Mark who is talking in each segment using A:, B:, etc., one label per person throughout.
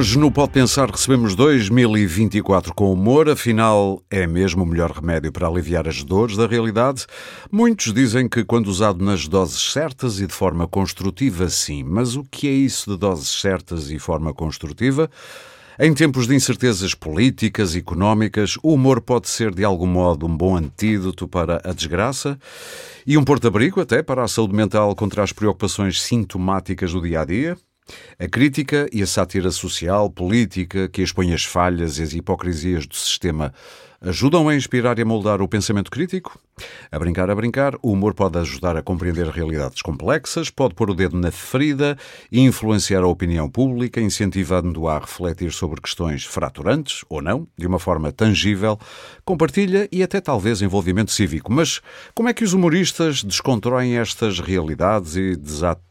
A: Hoje no Pode Pensar recebemos 2024 com humor, afinal é mesmo o melhor remédio para aliviar as dores da realidade. Muitos dizem que quando usado nas doses certas e de forma construtiva, sim. Mas o que é isso de doses certas e forma construtiva? Em tempos de incertezas políticas e económicas, o humor pode ser de algum modo um bom antídoto para a desgraça e um porto-abrigo até para a saúde mental contra as preocupações sintomáticas do dia a dia. A crítica e a sátira social, política, que expõe as falhas e as hipocrisias do sistema ajudam a inspirar e a moldar o pensamento crítico? A brincar, a brincar, o humor pode ajudar a compreender realidades complexas, pode pôr o dedo na ferida e influenciar a opinião pública, incentivando-a a refletir sobre questões fraturantes, ou não, de uma forma tangível, compartilha e até talvez envolvimento cívico. Mas como é que os humoristas descontroem estas realidades e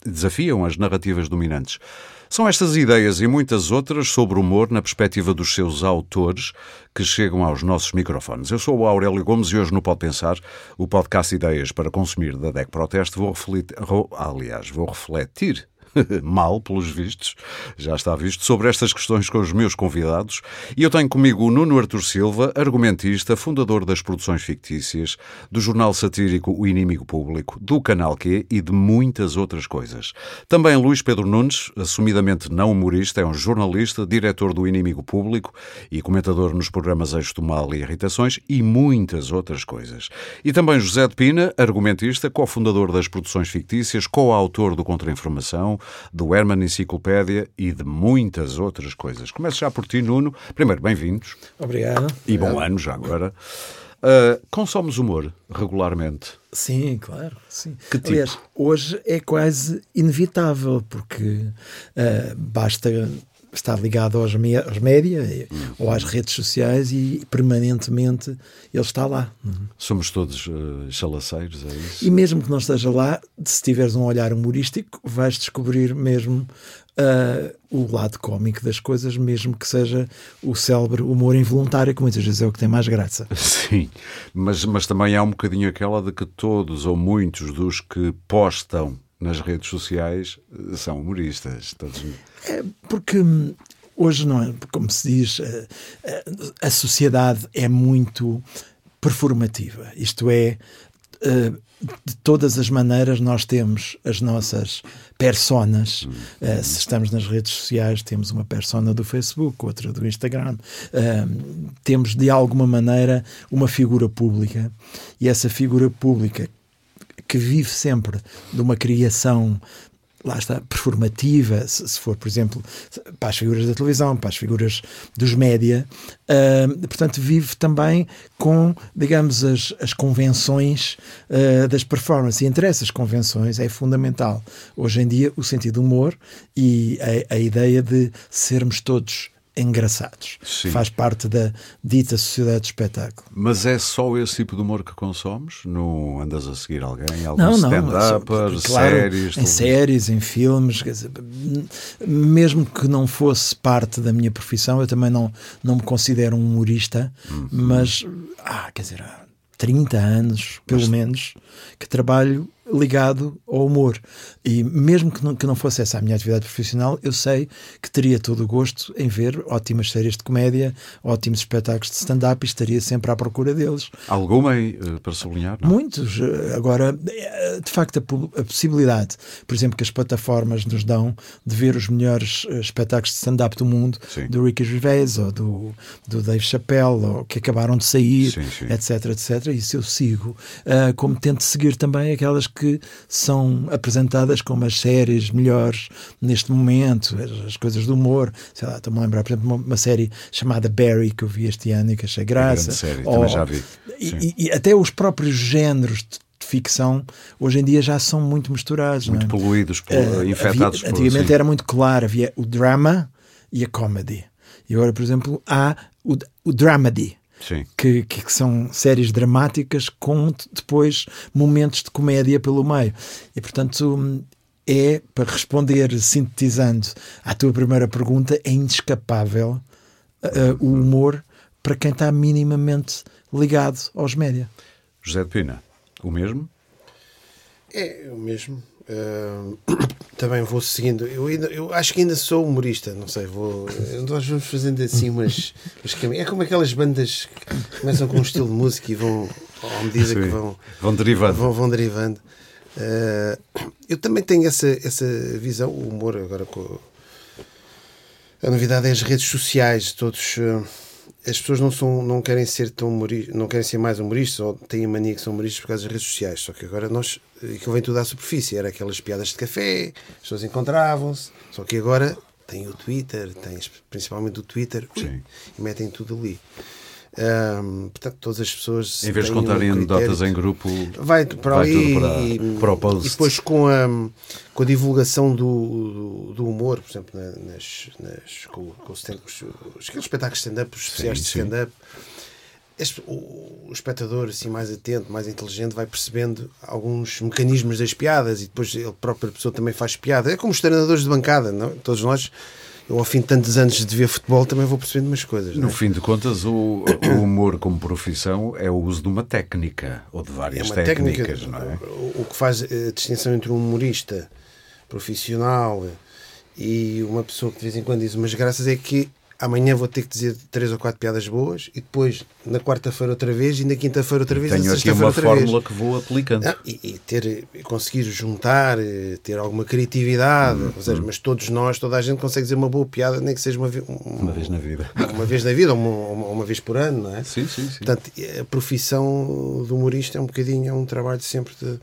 A: desafiam as narrativas dominantes? São estas ideias e muitas outras sobre o humor na perspectiva dos seus autores que chegam aos nossos microfones. Eu sou o Aurélio Gomes e hoje no Pode Pensar, o podcast Ideias para Consumir da DEC Proteste, vou refletir, aliás, vou refletir mal, pelos vistos, já está visto, sobre estas questões com os meus convidados. E eu tenho comigo o Nuno Artur Silva, argumentista, fundador das produções fictícias, do jornal satírico O Inimigo Público, do Canal Q e de muitas outras coisas. Também Luís Pedro Nunes, assumidamente não humorista, é um jornalista, diretor do Inimigo Público e comentador nos programas Eixo do Mal e Irritações e muitas outras coisas. E também José de Pina, argumentista, cofundador das produções fictícias, coautor do Contra-Informação, do Herman Enciclopédia e de muitas outras coisas. Começo já por ti, Nuno. Primeiro, bem-vindos.
B: Obrigado.
A: E bom
B: Obrigado.
A: ano já agora. Uh, consomes humor regularmente?
B: Sim, claro. Sim.
A: Que tipo?
B: Aliás, hoje é quase inevitável, porque uh, basta está ligado aos, aos média uhum. ou às redes sociais e permanentemente ele está lá.
A: Uhum. Somos todos uh, chalaceiros, é isso?
B: E mesmo que não esteja lá, se tiveres um olhar humorístico, vais descobrir mesmo uh, o lado cómico das coisas, mesmo que seja o célebre humor involuntário, que muitas vezes é o que tem mais graça.
A: Sim, mas, mas também há um bocadinho aquela de que todos ou muitos dos que postam nas redes sociais eh, são humoristas. Todos...
B: É porque hoje não é, como se diz, a, eh, eh, a sociedade é muito performativa. Isto é, de todas as maneiras nós temos as nossas personas. Uh, se estamos nas redes sociais, temos uma persona do Facebook, outra do Instagram. Uh, temos de alguma maneira uma figura pública e essa figura pública que vive sempre de uma criação lá está, performativa, se, for, por exemplo, para as figuras da televisão, para as figuras dos média, uh, portanto, vive também com, digamos, as, as convenções uh, das performances. E entre essas convenções é fundamental, hoje em dia, o sentido do humor e a, a ideia de sermos todos engraçados. Sim. Faz parte da dita sociedade de espetáculo.
A: Mas é só esse tipo de humor que consomes? Não andas a seguir alguém? Algum stand-up, claro, séries?
B: Em séries, em filmes. Dizer, mesmo que não fosse parte da minha profissão, eu também não, não me considero um humorista, uhum. mas, ah, quer dizer, há 30 anos, pelo mas... menos, que trabalho ligado ao humor. E mesmo que não, que não fosse essa a minha atividade profissional, eu sei que teria todo o gosto em ver ótimas séries de comédia, ótimos espetáculos de stand-up e estaria sempre à procura deles.
A: Alguma uh, para sublinhar? Não?
B: Muitos. Agora, eh, de facto, a, possibilidade, por exemplo, que as plataformas nos dão de ver os melhores espetáculos de stand-up do mundo, sim. do Ricky Gervais ou do, do Dave Chappelle, ou que acabaram de sair, sim, sim. etc, etc. Isso eu sigo. Como tento seguir também aquelas que que são apresentadas como as séries melhores neste momento, as, coisas do humor. Sei lá, estou-me a lembrar, por exemplo, uma, uma, série chamada Barry que eu vi este ano e que achei graça. É
A: série, Ou, também já vi.
B: E, e, até os próprios géneros de ficção hoje em dia já são muito misturados.
A: Muito
B: é?
A: poluídos, uh, infectados
B: havia, Antigamente
A: por,
B: era muito claro, havia o drama e a comedy. E agora, por exemplo, há o, o dramedy, que, que, são séries dramáticas com depois momentos de comédia pelo meio. E portanto é, para responder sintetizando à tua primeira pergunta, é inescapável uh, o humor para quem está minimamente ligado aos média.
A: José de Pina, o mesmo?
C: É o mesmo. Uh, também vou seguindo. Eu, ainda, eu acho que ainda sou humorista, não sei, vou. Nós vamos fazendo assim umas, umas É como aquelas bandas que começam com um estilo de música e vão, à medida Sim, que vão,
A: vão derivando.
C: Vão, vão derivando. Uh, eu também tenho essa, essa visão, o humor agora com. A novidade é as redes sociais, todos. Uh, as pessoas não, são, não querem ser tão humoristas, não querem ser mais humoristas ou têm a mania que são humoristas por causa das redes sociais. Só que agora nós, aquilo vem tudo à superfície. Era aquelas piadas de café, as pessoas encontravam-se. Só que agora tem o Twitter, tens principalmente o Twitter, ui, e metem tudo ali. Um, portanto, todas as pessoas.
A: Em vez de contarem anedotas em grupo,
C: vai para
A: vai
C: ali
A: para,
C: e,
A: para o post.
C: e depois com a, com a divulgação do, do, do humor, por exemplo, nas, nas, com, com os, aqueles espetáculos stand-up, os especiais sim, de stand-up. O, o espectador assim mais atento, mais inteligente, vai percebendo alguns mecanismos das piadas e depois ele própria pessoa também faz piada. É como os treinadores de bancada, não? todos nós eu, ao fim de tantos anos de ver futebol, também vou percebendo umas coisas.
A: No
C: é?
A: fim de contas, o, o, humor como profissão é o uso de uma técnica ou de várias é técnicas, técnica, não é?
C: O, o que faz a distinção entre um humorista profissional e uma pessoa que de vez em quando diz umas graças é que amanhã vou ter que dizer três ou quatro piadas boas e depois na quarta-feira outra vez e na quinta-feira outra vez.
A: Tenho aqui uma fórmula vez. que vou aplicando.
C: Ah, e, e, ter, conseguir juntar, eh, ter alguma criatividade, hum, seja, hum. mas todos nós, toda a gente consegue dizer uma boa piada, nem que seja uma,
A: uma, uma vez na vida.
C: Uma vez na vida, ou uma, uma, vez por ano, não é?
A: Sim, sim, sim.
C: Portanto, a profissão do humorista é um bocadinho, é um trabalho sempre de.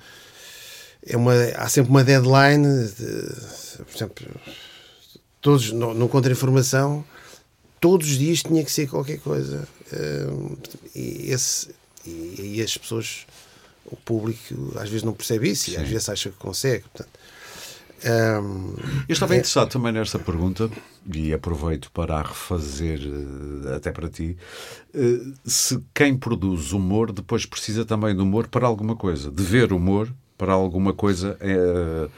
C: É uma, há sempre uma deadline, de, por exemplo, todos no, no contra-informação todos os dias tinha que ser qualquer coisa. Uh, e, esse, e, e, as pessoas, o público, às vezes não percebe isso Sim. e às vezes acha que consegue. Portanto,
A: um, Eu estava é... interessado também nesta pergunta e aproveito para a refazer eh, até para ti. Uh, se quem produz humor depois precisa também de humor para alguma coisa, de ver humor para alguma coisa. Uh,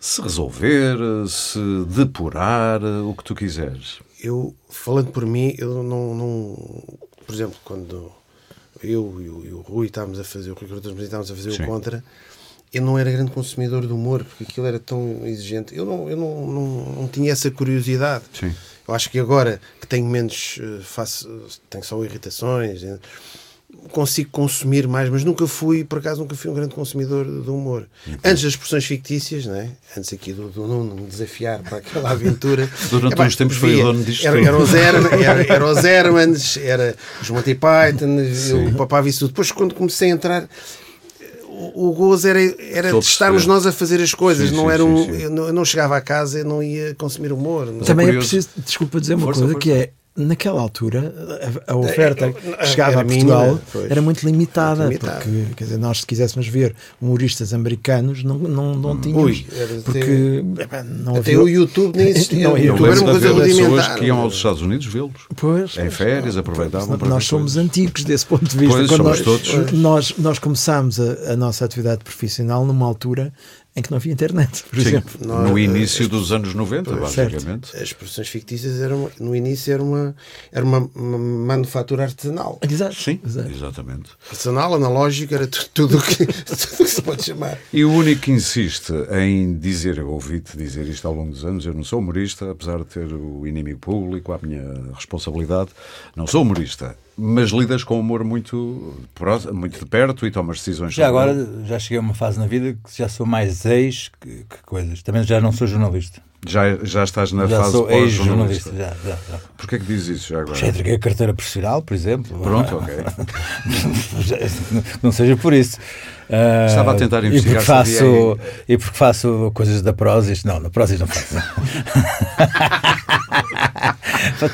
A: se resolver, se depurar, o que tu quiseres
C: eu, falando por mim, eu não, não por exemplo, quando eu e o, e o Rui estávamos a fazer, o Rui estávamos a fazer Sim. o Contra, eu não era grande consumidor de humor, porque aquilo era tão exigente. Eu não, eu não, não, não tinha essa curiosidade.
A: Sim.
C: Eu acho que agora que tenho menos, eh, faço, tenho só irritações, consigo consumir mais, mas nunca fui, por acaso, nunca fui um grande consumidor do humor. Uhum. Antes das expressões fictícias, não é? antes aqui do, do Nuno me desafiar para aquela aventura.
A: Durante é, uns tempos foi o dono disto.
C: Era, era, os Herman, era, era os Hermans, era os Monty Python, Sim. o Papá Visto. Depois, quando comecei a entrar, o, gozo era, era de estarmos nós a fazer as coisas, sim, não sim, era um, sim, eu, não, eu não chegava a casa e não ia consumir humor.
B: Também é preciso, desculpa dizer uma força, coisa, força. que é naquela altura a, a oferta que chegava a Portugal era muito limitada, muito limitada, porque quer dizer, nós se quiséssemos ver humoristas americanos não, não, não hum. tínhamos Ui, porque
C: até, não até o YouTube nem existia.
A: Não, YouTube era uma coisa rudimentar. pessoas que iam aos Estados Unidos vê-los
B: pois,
A: em férias, aproveitavam
B: Nós somos coisas. antigos desse ponto de vista.
A: Pois, Quando nós, todos.
B: nós, nós começámos a, a nossa atividade profissional numa altura em que não havia internet, por Sim, exemplo.
A: no início dos anos 90, basicamente.
C: As expressões fictícias eram, no início era uma, era uma, uma manufatura artesanal.
B: Exato.
A: Sim, Exato. exatamente.
C: Artesanal, analógico, era tudo o que, tudo que se pode chamar.
A: E o único que insiste em dizer, eu ouvi-te dizer isto ao longo dos anos, eu não sou humorista, apesar de ter o inimigo público, a minha responsabilidade, não sou humorista mas lidas com o humor muito, muito de perto e tomas decisões.
D: Já agora, já cheguei a uma fase na vida que já sou mais ex que, que coisas. Também já não sou jornalista.
A: Já, já estás na
D: já
A: fase
D: sou ex-jornalista. Já, já, já.
A: Porquê que dizes isso já agora?
D: Já entreguei a carteira profissional, por exemplo.
A: Pronto, ok.
D: não seja por isso.
A: Uh, Estava a tentar investigar.
D: E porque, faço, e porque faço coisas da Prozis. Não, na Prozis não faço.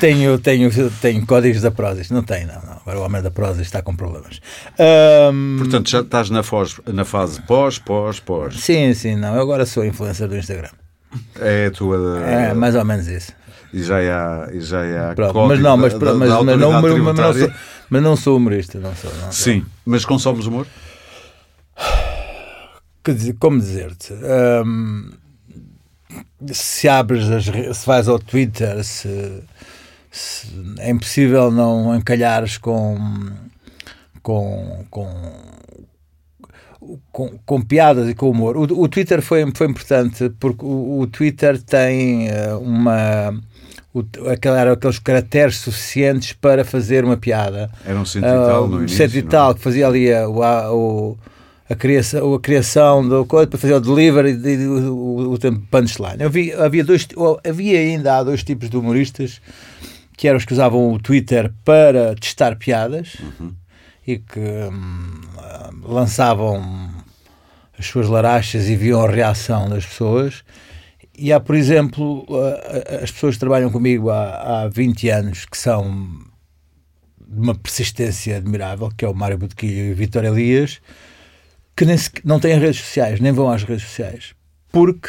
D: tenho, tenho, tenho códigos da Prozis. Não tem, não, não. Agora o homem da Prozis está com problemas.
A: Um, Portanto, já estás na, fase, na fase pós, pós, pós.
D: Sim, sim, não. Eu agora sou influencer do Instagram.
A: É a tua.
D: É, mais ou menos isso.
A: E já há, e já há
D: Pronto, mas não, mas, da, mas, da mas, não, mas, não sou, mas não sou humorista. Não sou, não,
A: Sim, mas consomes humor?
D: Como dizer-te? Um, se abres, as, se vais ao Twitter, se, se, é impossível não encalhares com, com, com com, com, piadas e com humor. O, o, Twitter foi, foi importante porque o, o Twitter tem uh, uma. O, eram aqueles caracteres suficientes para fazer uma piada.
A: Era um cento e tal, uh, no início,
D: cento e tal,
A: é?
D: que fazia ali a, o, a, criação, a criação do coisa para fazer o delivery e o, o, o punchline. Vi, havia, dois, havia ainda há dois tipos de humoristas que eram os que usavam o Twitter para testar piadas. Uhum e que hum, lançavam as suas larachas e viam a reação das pessoas. E há, por exemplo, as pessoas que trabalham comigo há, há 20 anos que são de uma persistência admirável, que é o Mário Botequilho e o Vitor Elias, que nem se, não têm redes sociais, nem vão às redes sociais, porque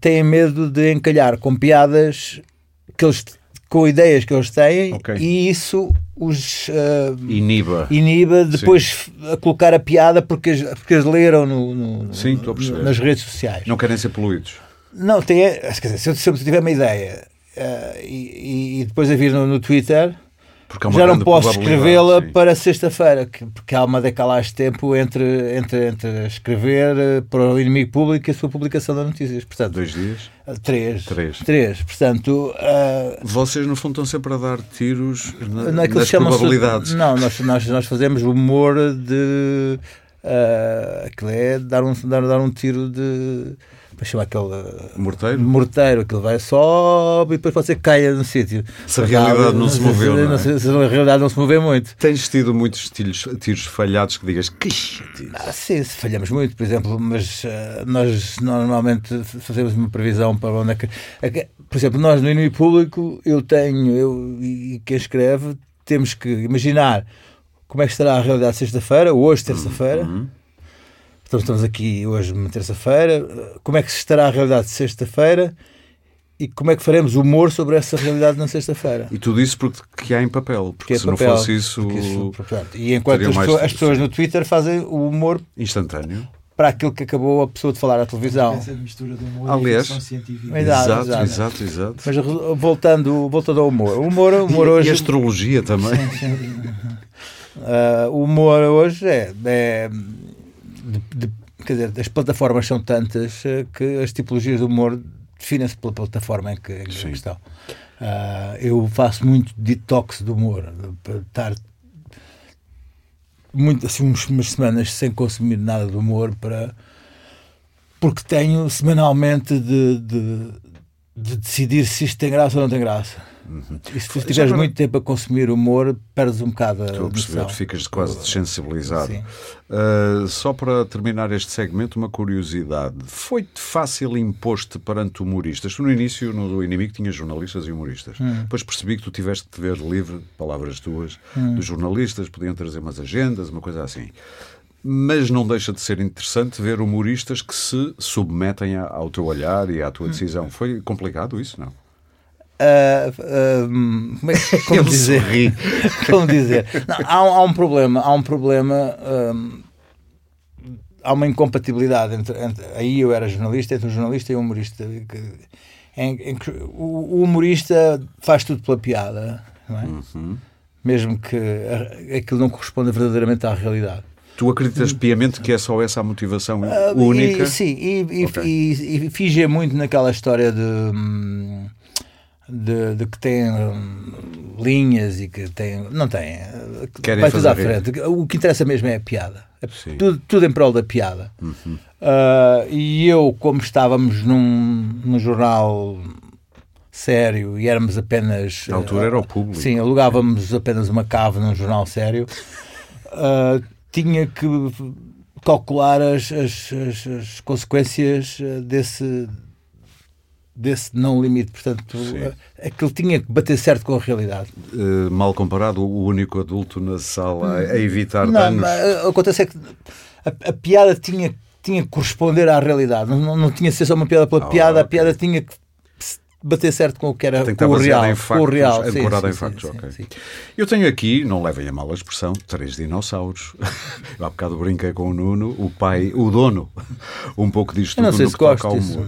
D: têm medo de encalhar com piadas que eles com ideias que eles têm okay. e isso os uh,
A: iniba.
D: iniba depois a colocar a piada porque, porque as leram no, no,
A: Sim,
D: no, nas redes sociais.
A: Não querem ser poluídos.
D: Não, tem, quer dizer, se eu, se eu tiver uma ideia uh, e, e, depois a vir no, no Twitter já não posso escrevê-la para sexta-feira, porque há uma decalagem de tempo entre, entre, entre escrever eh, para o inimigo público e a sua publicação das notícias. Portanto,
A: Dois dias?
D: Eh, três.
A: Três.
D: Três. Portanto, uh,
A: Vocês, no fundo, estão sempre a dar tiros na, nas probabilidades.
D: Não, nós, nós, nós fazemos humor de. Uh, aquilo é dar um, dar, dar um tiro de para chamar aquele
A: morteiro,
D: morteiro aquilo vai sobe e depois pode ser que caia no sítio.
A: Se a realidade não, se moveu. Não,
D: é? se, a realidade não se moveu muito.
A: Tens tido muitos tiros, tiros falhados que digas que
D: ah, Sim, falhamos muito, por exemplo, mas uh, nós normalmente fazemos uma previsão para onde é que. É por exemplo, nós no inimigo público, eu tenho, eu e quem escreve, temos que imaginar como é que estará a realidade sexta-feira, hoje, terça-feira. Uhum então estamos aqui hoje, uma terça-feira. Como é que estará a realidade de sexta-feira e como é que faremos humor sobre essa realidade na sexta-feira?
A: E tudo isso porque há em papel, porque, porque é se papel, não fosse isso. isso
D: e enquanto as, pessoas, as pessoas no Twitter fazem o humor
A: instantâneo
D: para aquilo que acabou a pessoa de falar à televisão.
B: Essa mistura de humor
A: Aliás,
B: e científica.
A: Exato, exato, exato, exato,
D: Mas voltando, voltando ao humor. O humor, o humor
A: e,
D: hoje.
A: E a astrologia também.
D: Sim, sim. Uh, o humor hoje é, é de, de, quer dizer, as plataformas são tantas uh, que as tipologias de humor definem-se pela plataforma em que, em que estão. Uh, eu faço muito detox do humor, para estar muito, assim, uns, umas semanas sem consumir nada de humor para porque tenho semanalmente de, de, de decidir se isto tem graça ou não tem graça. Uhum. E se tiveres agora... muito tempo a consumir humor, perdes um bocado a
A: Estou a perceber, ficas quase desensibilizado. Uh, só para terminar este segmento, uma curiosidade. Foi-te fácil imposto perante humoristas? Tu no início, no Inimigo, tinhas jornalistas e humoristas. Hum. Depois percebi que tu tiveste te ver livre, palavras tuas, hum. dos jornalistas, podiam trazer umas agendas, uma coisa assim mas não deixa de ser interessante ver humoristas que se submetem ao teu olhar e à tua hum. decisão. Foi complicado isso, não?
D: Uh, uh, como, é, como dizer? como dizer? Não, há, há, um problema, há um problema, há uma incompatibilidade entre, entre, aí eu era jornalista, entre o jornalista e o humorista. Que, em, em o, o, humorista faz tudo pela piada, é? uhum. mesmo que aquilo não corresponda verdadeiramente à realidade.
A: Tu acreditas piamente que é só essa a motivação uh, única?
D: E, sim, e, okay. e, e, e muito naquela história de. Hum, de, de, que tem hum, linhas e que tem. Não tem.
A: Querem
D: vai tudo à frente. O que interessa mesmo é a piada. É tudo, tudo, em prol da piada. Uhum. Uh, e eu, como estávamos num, num jornal sério e éramos apenas.
A: Na altura uh, era o público.
D: Sim, alugávamos apenas uma cave num jornal sério. Uh, tinha que calcular as, as, as, as consequências desse desse não limite. Portanto, aquilo tinha que bater certo com a realidade.
A: Uh, mal comparado, o único adulto na sala a, evitar não, danos.
D: Mas, acontece é que a, a, piada tinha, tinha que corresponder à realidade. Não, não, não tinha que ser só uma piada pela oh, piada, okay. a piada tinha que bater certo com o que era com o real. Em factos, o real. Sim, sim,
A: em factos, sim, okay. Eu tenho aqui, não levem a mal a expressão, três dinossauros. Eu há bocado brinquei com o Nuno, o pai, o dono, um pouco disto tudo
D: não sei
A: se
D: que ao humor.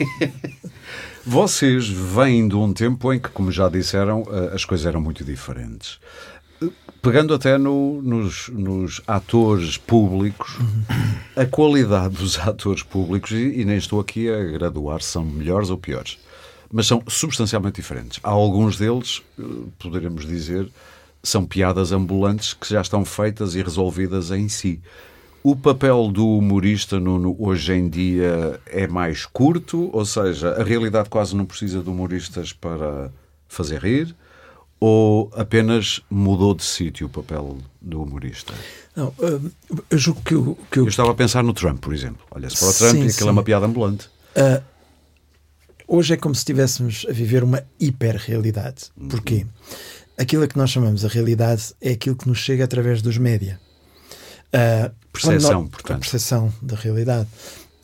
A: Vocês vêm de um tempo em que, como já disseram, eh, as coisas eram muito diferentes. Pegando até no, nos, nos, atores públicos, a qualidade dos atores públicos, e, e nem estou aqui a graduar se são melhores ou piores, mas são substancialmente diferentes. Há alguns deles, eh, poderemos dizer, são piadas ambulantes que já estão feitas e resolvidas em si. O papel do humorista Nuno, hoje em dia é mais curto, ou seja, a realidade quase não precisa de humoristas para fazer rir, ou apenas mudou de sítio o papel do humorista?
B: Não, uh, eu julgo que, eu, que eu...
A: eu... estava a pensar no Trump, por exemplo. Olha-se para o Trump sim, e aquilo é uma piada ambulante. Uh,
B: hoje é como se estivéssemos a viver uma hiperrealidade. Uhum. Porquê? Aquilo que nós chamamos a realidade é aquilo que nos chega através dos média.
A: Uh, percepção, nós, portanto. A
B: percepção da realidade.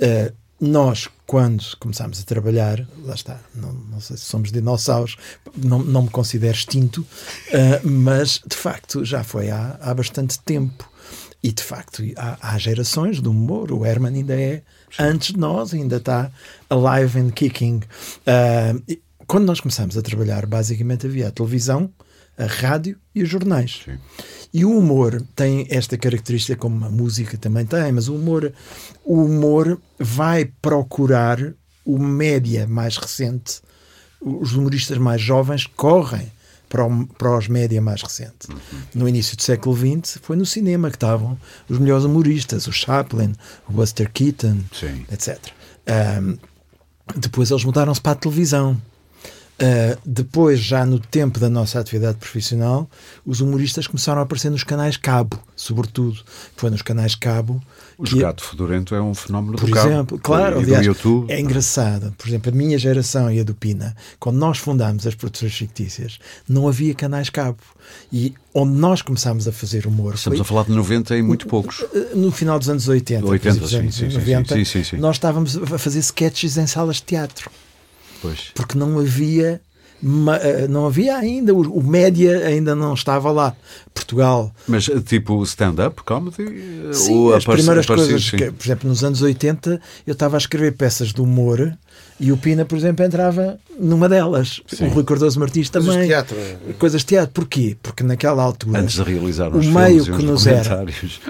B: Uh, nós, quando começámos a trabalhar, lá está, não, não sei se somos dinossauros, não, não me considero extinto, uh, mas de facto já foi há, há bastante tempo. E de facto há, há gerações do humor, o Herman ainda é Sim. antes de nós, ainda está alive and kicking. Uh, quando nós começámos a trabalhar, basicamente havia a televisão, a rádio e os jornais. Sim. E o humor tem esta característica, como a música também tem, mas o humor, o humor vai procurar o média mais recente. Os humoristas mais jovens correm para, o, para os média mais recentes. Uhum. No início do século XX foi no cinema que estavam os melhores humoristas, o Chaplin, o Buster Keaton, Sim. etc. Um, depois eles mudaram-se para a televisão. Uh, depois, já no tempo da nossa atividade profissional, os humoristas começaram a aparecer nos canais cabo, sobretudo. Foi nos canais cabo.
A: O que, Gato Fedorento é um fenómeno
B: por
A: do
B: exemplo,
A: cabo.
B: Claro, aliás, YouTube. é engraçado. Por exemplo, a minha geração e a do Pina, quando nós fundámos as produções fictícias, não havia canais cabo. E onde nós começámos a fazer humor.
A: Estamos foi, a falar de 90 e muito poucos.
B: No final dos anos 80,
A: 80 sim, anos
B: sim, 90, sim, sim, sim, nós estávamos a fazer sketches em salas de teatro.
A: Pois.
B: Porque não havia eh, não havia ainda, o, média ainda não estava lá. Portugal.
A: Mas eh, tipo stand-up comedy?
B: Sim, Ou as primeiras coisas, que, por exemplo, nos anos 80 eu estava a escrever peças de humor e o Pina, por exemplo, entrava numa delas. Sim. O Rui Cardoso Martins também. Coisas de
C: teatro.
B: Coisas de teatro. Porquê? Porque naquela altura.
A: Antes de realizar
B: o meio que nos era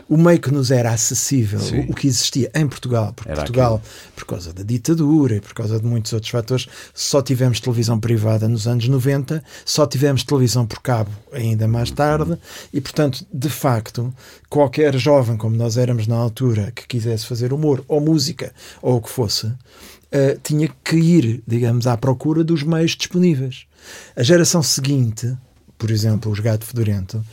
B: O meio que nos era acessível, Sim. o que existia em Portugal, porque era Portugal, aquilo. por causa da ditadura e por causa de muitos outros fatores, só tivemos televisão privada nos anos 90, só tivemos televisão por cabo ainda mais tarde, e portanto, de facto, qualquer jovem como nós éramos na altura que quisesse fazer humor ou música ou o que fosse uh, tinha que ir, digamos, à procura dos meios disponíveis. A geração seguinte, por exemplo, os Gato Fedorento,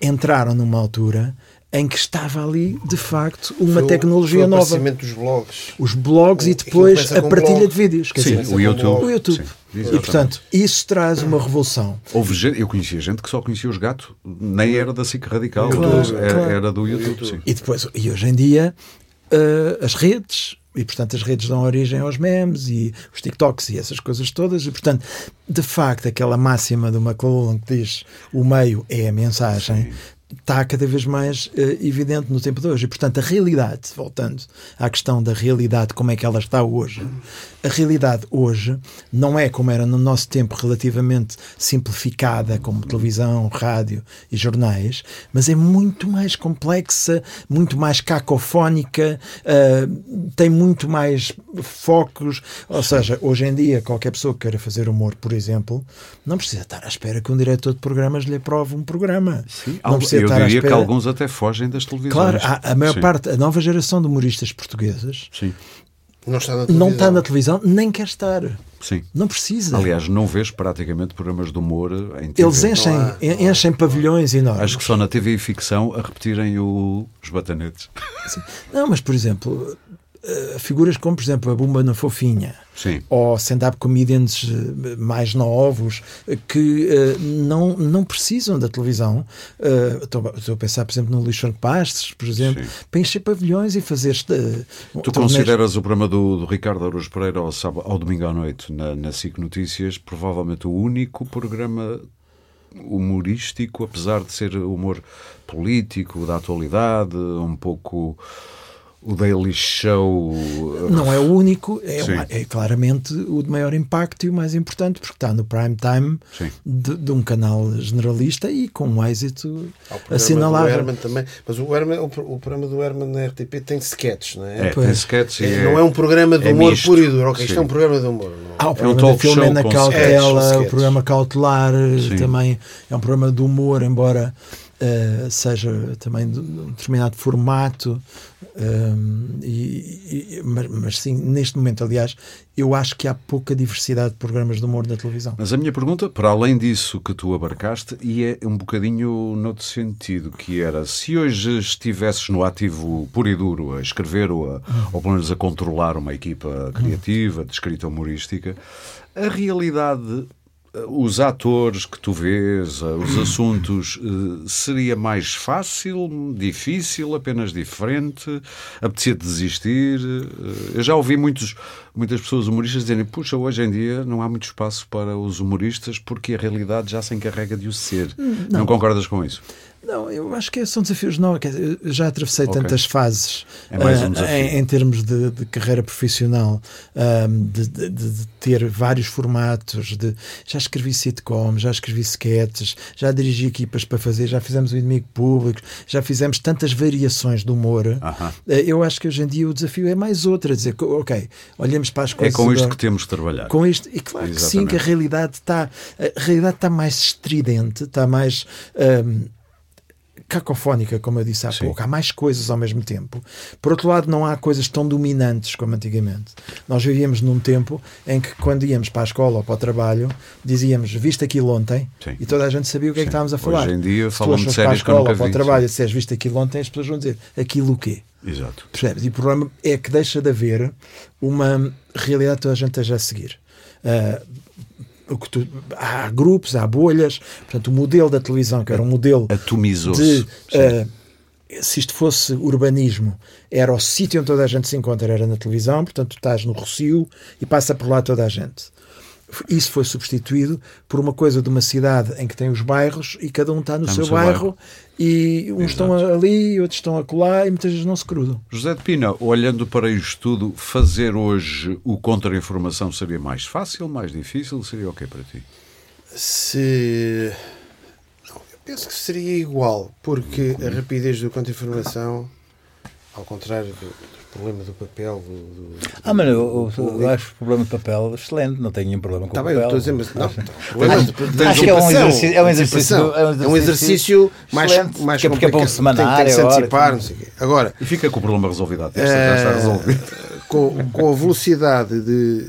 B: entraram numa altura em que estava ali, de facto, uma foi, tecnologia foi o nova.
C: dos blogs.
B: Os blogs o, e depois a partilha blog. de vídeos.
A: Quer Sim, dizer, o YouTube.
B: O YouTube. Sim, e, portanto, isso traz uma revolução.
A: Houve gente, eu conhecia gente que só conhecia os gatos, nem era da SIC Radical, claro, era, claro. era, do YouTube. YouTube.
B: E depois, e hoje em dia, uh, as redes, e portanto as redes dão origem aos memes e os TikToks e essas coisas todas. E portanto de facto aquela máxima do McLuhan que diz o meio é a mensagem Sim está cada vez mais uh, evidente no tempo de hoje. E, portanto, a realidade, voltando à questão da realidade, como é que ela está hoje, a realidade hoje não é como era no nosso tempo relativamente simplificada, como televisão, rádio e jornais, mas é muito mais complexa, muito mais cacofónica, uh, tem muito mais focos. Ou seja, hoje em dia, qualquer pessoa que queira fazer humor, por exemplo, não precisa estar à espera que um diretor de programas lhe aprove um programa.
A: Sim, não eu diria que alguns até fogem das televisões.
B: Claro, a, a maior Sim. parte, a nova geração de humoristas portugueses
A: Sim.
C: Não está, na televisão.
B: não está na televisão, nem quer estar.
A: Sim.
B: Não precisa.
A: Aliás, não vês praticamente programas de humor em TV.
B: Eles enchem, há, enchem pavilhões enormes.
A: Acho que só na TV e ficção a repetirem o, os batanetes.
B: Sim. Não, mas por exemplo, eh, figuras como, por exemplo, a Bumba na Fofinha
A: Sim.
B: ou stand-up comedians eh, mais novos eh, que uh, não, não precisam da televisão. Uh, estou, estou, a pensar, por exemplo, no Luís Franco Pastes, por exemplo, Sim. para encher pavilhões e fazer.
A: Uh, tu consideras o programa do, do Ricardo Aruz Pereira ao, sábado, ao domingo à noite na, na SIC Notícias provavelmente o único programa humorístico, apesar de ser humor político, da atualidade, um pouco o Daily Show.
B: Não é o único, é, uma- é claramente o de maior impacto e o mais importante, porque está no prime time de, de um canal generalista e com um êxito assinalável.
C: Herman também. Mas o, Herman, o, o programa do Herman na RTP tem sketches, não é?
A: É, tem sketches e
C: É, não é um programa de
A: é
C: humor
A: misto.
C: puro e duro. Ok, isto é um programa de humor. não é?
B: Há o
A: um
B: programa
A: talk
B: da Filomena
A: show com
B: Cautela,
C: sketches.
B: o programa Cautelar
A: Sim.
B: também é um programa de humor, embora eh, seja também de um determinado formato. ehm, e- e- mas, mas sim, neste momento, aliás, eu acho que há pouca diversidade de programas de humor na televisão.
A: Mas a minha pergunta, para além disso que tu abarcaste, ia um bocadinho noutro sentido, que era se hoje estivesses no ativo puro e duro a escrever ou, a, ou pelo menos a controlar uma equipa criativa, de escrita humorística, a realidade, os atores que tu vês, eh, os assuntos, eh, seria mais fácil, difícil, apenas diferente? Apetecia desistir? Eh, Eu já ouvi muitos, muitas pessoas humoristas dizerem: puxa, hoje em dia não há muito espaço para os humoristas porque a realidade já se encarrega de o ser. Não, concordas com isso?
B: Não, eu acho que são desafios novos. Já atravessei
A: Ok.
B: tantas fases
A: É um desafio.
B: em, em termos de, de carreira profissional, ahm, de, de- de- de ter vários formatos. De, já escrevi sitcoms, já escrevi sketches, já dirigi equipas para fazer, já fizemos o inimigo público, já fizemos tantas variações do humor.
A: Aham.
B: Ah, Eu acho que hoje em dia o desafio é mais outro, a dizer, ok, olhamos para as
A: É
B: coisas.
A: com isto que temos de trabalhar.
B: com isto, e claro que sim,
A: Exatamente.
B: que a realidade está a realidade está mais estridente, está mais hum, cacofónica, como eu disse há
A: Sim.
B: pouco. Há mais coisas ao mesmo tempo. Por outro lado, não há coisas tão dominantes como antigamente. Nós vivíamos num tempo em que, quando íamos para a escola ou para o trabalho, dizíamos viste aquilo ontem
A: Sim.
B: e toda a gente sabia o que é que
A: Sim.
B: estávamos a falar.
A: Hoje em dia
B: Se tu
A: falam
B: hoje
A: de
B: fores para a
A: séries
B: escola ou para o trabalho
A: sim.
B: e disseres viste aquilo ontem, as pessoas vão dizer aquilo o quê?
A: Exato.
B: Percebes? E o problema é que deixa de haver uma realidade que toda a gente esteja a seguir. Que tu- há grupos, há bolhas. Portanto, o modelo da televisão, que era um modelo
A: Atomizou-se.
B: ah, se isto fosse urbanismo, era o sítio onde toda a gente se encontra, era na televisão, portanto, tu estás no Rocio e passa por lá toda a gente. Isso foi substituído por uma coisa de uma cidade em que tem os bairros e cada um está no,
A: Está no
B: seu,
A: seu
B: bairro,
A: bairro.
B: e uns estão ali, outros estão acolá e muitas vezes não se cruzam.
A: José de Pina, olhando para isto tudo, fazer hoje o contra-informação seria mais fácil, mais difícil? Seria o quê para ti?
C: Se. Não, eu penso que seria igual, porque a rapidez do contra-informação, ao contrário do, do problema do papel, do. do-
D: Ah, mano, eu,
C: do-
D: eu, eu acho o problema de papel excelente, não tenho nenhum problema com
C: Está
D: o
C: bem, eu
D: papel.
C: estou a dizer, mas não.
D: Acho- que é um
C: antecipação,
D: exercício- é um exercício- é um
C: É exercício mais,
D: excelente,
C: mais
D: porque é- porque é
C: complicado.
D: semanário
C: Tem, tem que se
D: agora,
C: antecipar, não sei o quê. Agora,
A: E fica com o problema resolvido à testa, já está
C: Eh,
A: resolvido.
C: com, com a velocidade de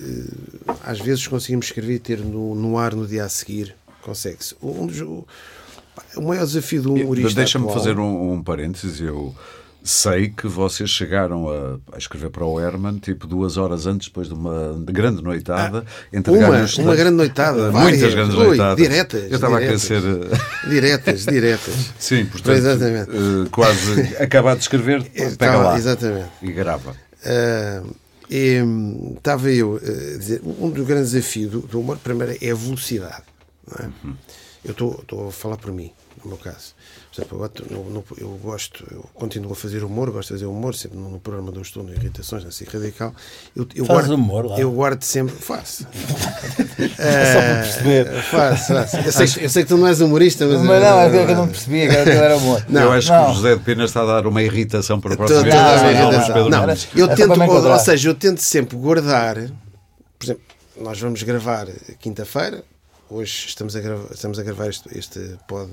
C: eh, às vezes conseguimos escrever e ter no, no ar no dia a seguir, consegue-se. Um dos- o, maior desafio do humorista.
A: Deixa-me fazer um, um parênteses. Eu sei que vocês chegaram a, a escrever para o Herman, tipo duas horas antes, depois de uma grande noitada, entregar
C: Uma, uma grande noitada,
A: Muitas
C: várias,
A: grandes
C: ui,
A: noitadas.
C: diretas,
A: Eu estava a querer
C: diretas.
A: ser. eh,
C: Diretas, diretas.
A: Sim, portanto,
C: Exatamente.
A: eh, quase acabar de escrever, pega
C: Estava-
A: lá
C: Exatamente.
A: e grava.
C: Ah, e, hum, estava eu eh, a dizer, um dos grandes desafios do, do humor, primeiro, é a velocidade. é? Eu estou estou a falar por mim, no meu caso. Por exemplo, agora estou no- no- eu gosto, eu continuo a fazer humor, gosto de fazer humor, sempre no, no programa do Estou no Irritações, na SIC Radical. Eu, eu
D: Fazes
C: guardo,
D: humor lá?
C: Eu guardo sempre. Faço.
D: É só para perceber.
C: Faço, faço. Eu sei, que- eu sei que tu não és humorista, mas.
D: Mas não, é que
C: eh,
D: eu não percebia que era, que era bom.
C: Não,
A: eu acho
D: não.
A: que o José de Pena está a dar uma irritação para o próximo
C: a
D: Não,
C: irritação. Eu
D: É só
C: tento, ou, ou seja, eu tento sempre guardar. Por exemplo, nós vamos gravar quinta-feira. Hoje estamos a gravar, estamos a gravar este, este pod.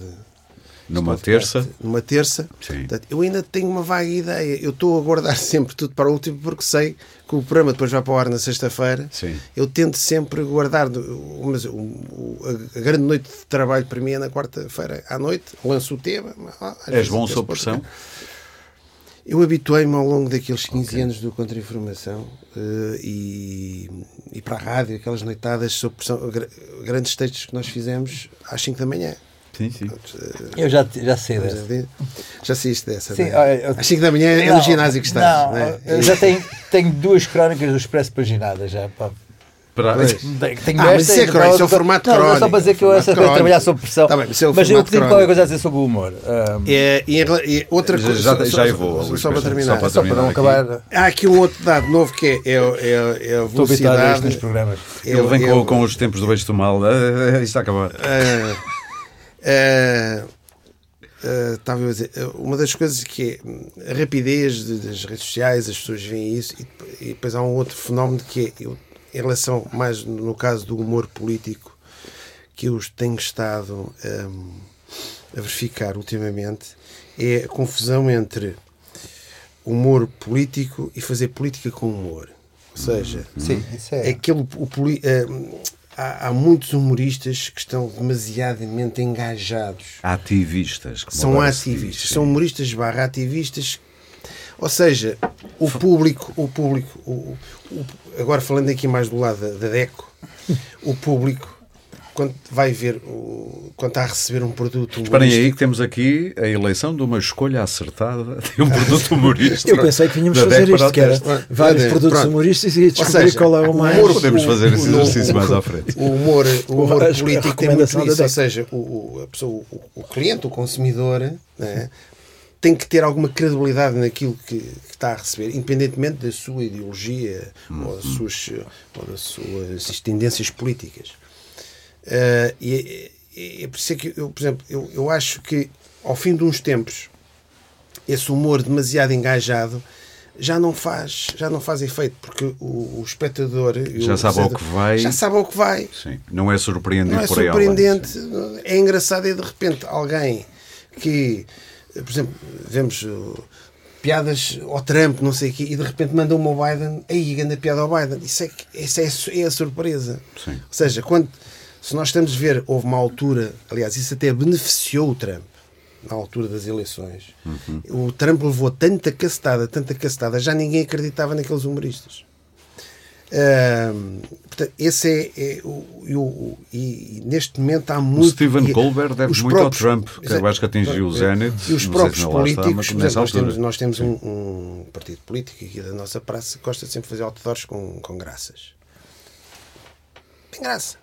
A: Numa terça.
C: Numa terça.
A: Sim.
C: Portanto, eu ainda tenho uma vaga ideia. Eu estou a guardar sempre tudo para o último porque sei que o programa depois vai para o ar na sexta-feira. Eu tento sempre guardar. Mas a, grande noite de trabalho para mim é na quarta-feira à noite. Lanço o tema. ah,
A: És bom sob pressão?
C: eu habituei-me ao longo daqueles 15 anos do Contra-Informação eh, e, e para a rádio, aquelas noitadas sob pressão, gra- grandes textos que nós fizemos às 5 da manhã.
A: Sim, sim.
D: Eu já, já sei dessa.
C: Já saíste dessa,
D: Sim,
C: não é?
D: olha, eu-
C: Às 5 da manhã é
D: Não,
C: no ginásio que estás.
D: Não,
C: não é?
D: eu já tenho, tenho duas crónicas do Expresso paginadas já. Pá.
A: Para...
C: Pois.
D: Tenho
C: Ah, mas isso é crónica, isso é o formato
D: não, não,
C: crónico.
D: só para dizer que eu essa de trabalhar sob pressão.
C: Tá bem, isso é
D: mas eu pedi qualquer coisa a dizer sobre o humor. Ah,
C: É, e, em rela- e outra
A: Já-
C: coisa.
A: já-
C: só-
A: já
C: só-
A: eu vou,
C: só-
A: Luís
C: Só para terminar.
A: só para
D: só para não
A: terminar
D: acabar.
C: Há aqui um outro dado novo que é, é, é, é a
D: Estou habituado a isto nos
C: velocidade.
D: programas.
A: Ele vem com, com os tempos do beijo do mal. Ah, isto está a acabar.
C: Estava a dizer, uma das coisas que é a rapidez de- das redes sociais, as pessoas veem isso, e, e depois há um outro fenómeno que é, eu, em relação, mais no caso do humor político, que eu tenho estado hum, a verificar ultimamente, é a confusão entre humor político e fazer política com humor. Ou seja,
D: Sim, isso
C: é aquele, o eh, há, há muitos humoristas que estão demasiadamente engajados.
A: Ativistas.
C: São ativistas, são humoristas barra ativistas. Ou seja, o público, o público, o- o- agora falando aqui mais do lado da, da DECO, o público, quando vai ver, o- quando está a receber um produto
A: Esperem aí que temos aqui a eleição de uma escolha acertada de um produto humorístico.
B: Eu pensei que vinhamos
A: Da
B: fazer isto, que era vários produtos
C: Pronto.
B: humorísticos e descobrir
C: seja,
B: qual é o
C: o
B: mais.
C: humor-
A: Podemos fazer esse
C: o-
A: exercício
C: o-
A: mais à frente.
C: O humor, o humor
B: A
C: político tem muito isso, ou seja, o, o- a pessoa, o, o cliente, o consumidor, né, tem que ter alguma credibilidade naquilo que, que está a receber, independentemente da sua ideologia ou, das suas, ou das suas tendências políticas. Eh, e é, é por isso é que eu, por exemplo, eu, eu acho que ao fim de uns tempos esse humor demasiado engajado já não faz já não faz efeito porque o, o espectador e
A: Já
C: o
A: sabe ao que vai.
C: já sabe ao que vai.
A: Sim, não é surpreendido
C: não é surpreendente é engraçado é de repente alguém que por exemplo vemos uh, piadas ao Trump não sei o quê e de repente manda uma ao Biden aí anda piada ao Biden. Isso é, isso é, é a surpresa.
A: Sim.
C: ou seja quando se nós estamos a ver houve uma altura aliás isso até beneficiou o Trump na altura das eleições o Trump levou tanta cacetada tanta cacetada já ninguém acreditava naqueles humoristas portanto, esse é, é o, e o- e, neste momento há
A: O
C: muito.
A: Stephen
C: e-
A: Colbert deve muito ao
C: próprios-
A: Trump, que eu acho que atingiu o zénite.
C: E os próprios
A: se está,
C: políticos,
A: nessa
C: exemplo, nós temos, nós temos um, um partido político aqui da nossa praça que gosta sempre de fazer outdoors com, com graças. Tem graça.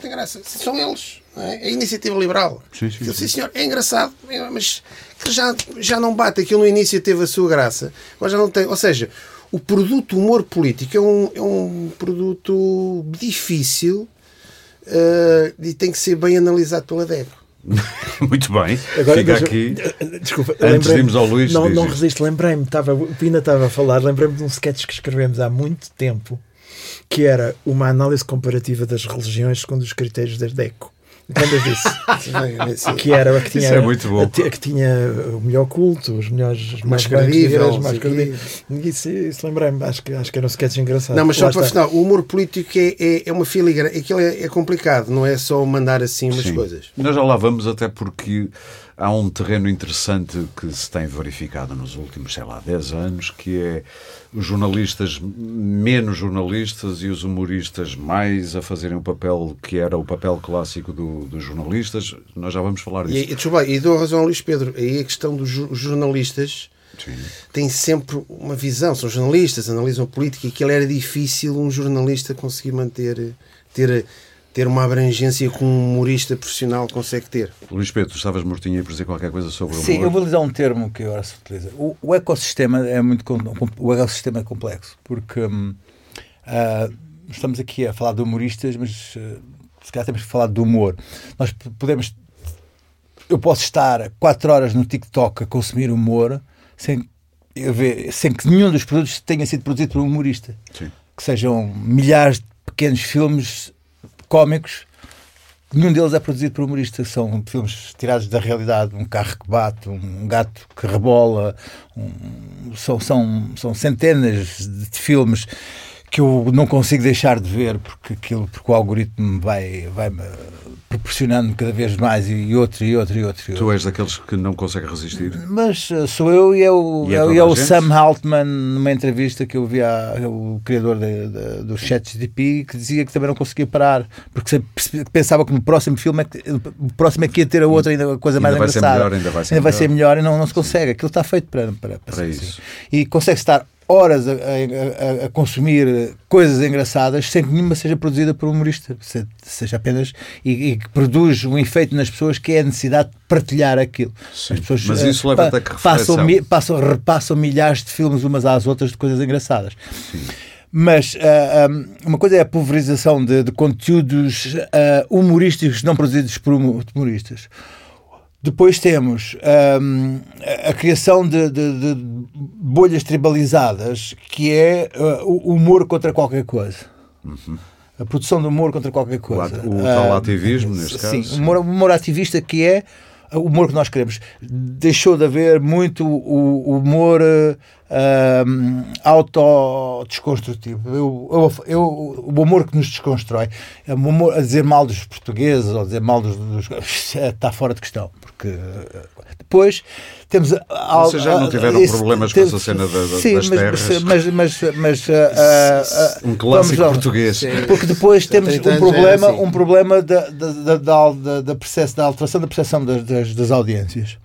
C: Tem graça. São eles. não é? É a iniciativa liberal.
A: Sim, sim,
C: Aquilo,
A: sim.
C: senhor, é engraçado, é, mas que já, já não bate. Aquilo no início teve a sua graça, agora já não tem. Ou seja, o produto humor político é um, é um produto difícil eh, e tem que ser bem analisado pela DECO.
A: Muito bem.
B: Agora,
A: Fica
B: mas
A: aqui.
B: Desculpa,
A: Antes de irmos ao Luís,
B: Não, não
A: isto.
B: resisto, lembrei-me, estava, o Pina estava a falar, lembrei-me de um sketch que escrevemos há muito tempo, que era uma análise comparativa das religiões segundo os critérios da DECO. Lembras disso? que era a que tinha,
A: Isso é muito bom.
B: a que tinha o melhor culto, os melhores
C: Mais não
B: mais credível. Isso, isso lembrei-me, acho que, acho que era um sketch engraçado.
C: Não, mas
B: Lá
C: só para final, o humor político é, é, é uma filigrana. Aquilo é, é complicado, não é só mandar assim umas
A: Sim.
C: coisas.
A: Nós já lá vamos, até porque há um terreno interessante que se tem verificado nos últimos, sei lá, 10 anos, que é os jornalistas menos jornalistas e os humoristas mais a fazerem o papel que era o papel clássico do- dos jornalistas. Nós já vamos falar disso.
C: e, desculpa, e dou razão ao Luís Pedro. Aí a questão dos jornalistas
A: Sim.
C: tem sempre uma visão. São jornalistas, analisam política e aquilo era difícil um jornalista conseguir manter, ter, ter uma abrangência que um humorista profissional consegue ter.
A: Luís Pedro, tu estavas mortinho aí para dizer qualquer coisa sobre o
D: Sim,
A: humor.
D: eu vou lhe dar um termo que agora se utiliza. O, o ecossistema é muito o ecossistema é complexo porque hum, ah, estamos aqui a falar de humoristas, mas ah, se calhar temos que falar do humor. Nós podemos eu posso estar quatro horas no TikTok a consumir humor sem, eu ver, sem que nenhum dos produtos tenha sido produzido por um humorista.
A: Sim.
D: Que sejam milhares de pequenos filmes cómicos, nenhum deles é produzido por humoristas. São filmes tirados da realidade. Um carro que bate, um gato que rebola. um- são, são, são centenas de filmes que eu não consigo deixar de ver porque, aquilo, porque o algoritmo vai, vai proporcionando cada vez mais e outro, e outro, e outro. E outro.
A: Tu és daqueles que não conseguem resistir.
D: Mas uh, sou eu e é o,
A: E é
D: é,
A: toda
D: e é o
A: gente?
D: Sam Altman numa entrevista que eu vi a, o criador de, de, do ChatGPT que dizia que também não conseguia parar porque pensava que no próximo filme é que, o próximo é que ia ter a outra ainda a coisa
A: Ainda
D: mais
A: vai ser
D: engraçada
A: melhor, ainda vai ser
D: melhor e não, não se consegue aquilo está feito para, para,
A: Para
D: ser assim.
A: isso.
D: e consegue estar horas a, a, a, consumir coisas engraçadas sem que nenhuma seja produzida por um humorista, seja apenas e, que produz um efeito nas pessoas que é a necessidade de partilhar aquilo.
A: Sim, pessoas, mas isso leva até que passam,
D: passam, repassam milhares de filmes umas às outras de coisas engraçadas. Sim. Mas uh, ah, um, uma coisa é a pulverização de, de conteúdos uh, humorísticos não produzidos por humoristas. Depois temos um, a criação de, de, de, bolhas tribalizadas, que é uh, o humor contra qualquer coisa. Uhum. A produção de humor contra qualquer coisa.
A: O, o tal ativismo, neste
D: sim, caso. Sim, o humor, humor ativista que é o humor que nós queremos. Deixou de haver muito o, o humor uh, um, autodesconstrutivo. Eu, eu, eu, o humor que nos desconstrói. É humor a dizer mal dos portugueses ou a dizer mal dos, dos. está fora de questão. Porque depois temos.
A: Vocês já não tiveram esse, problemas teve, com essa cena da, sim, das
D: mas,
A: terras?
D: Mas, mas, mas uh,
A: uh, um clássico português. Sim.
D: Porque depois temos um problema, assim. um problema da, da, da, da, da, processo, da alteração da percepção das, das, das audiências,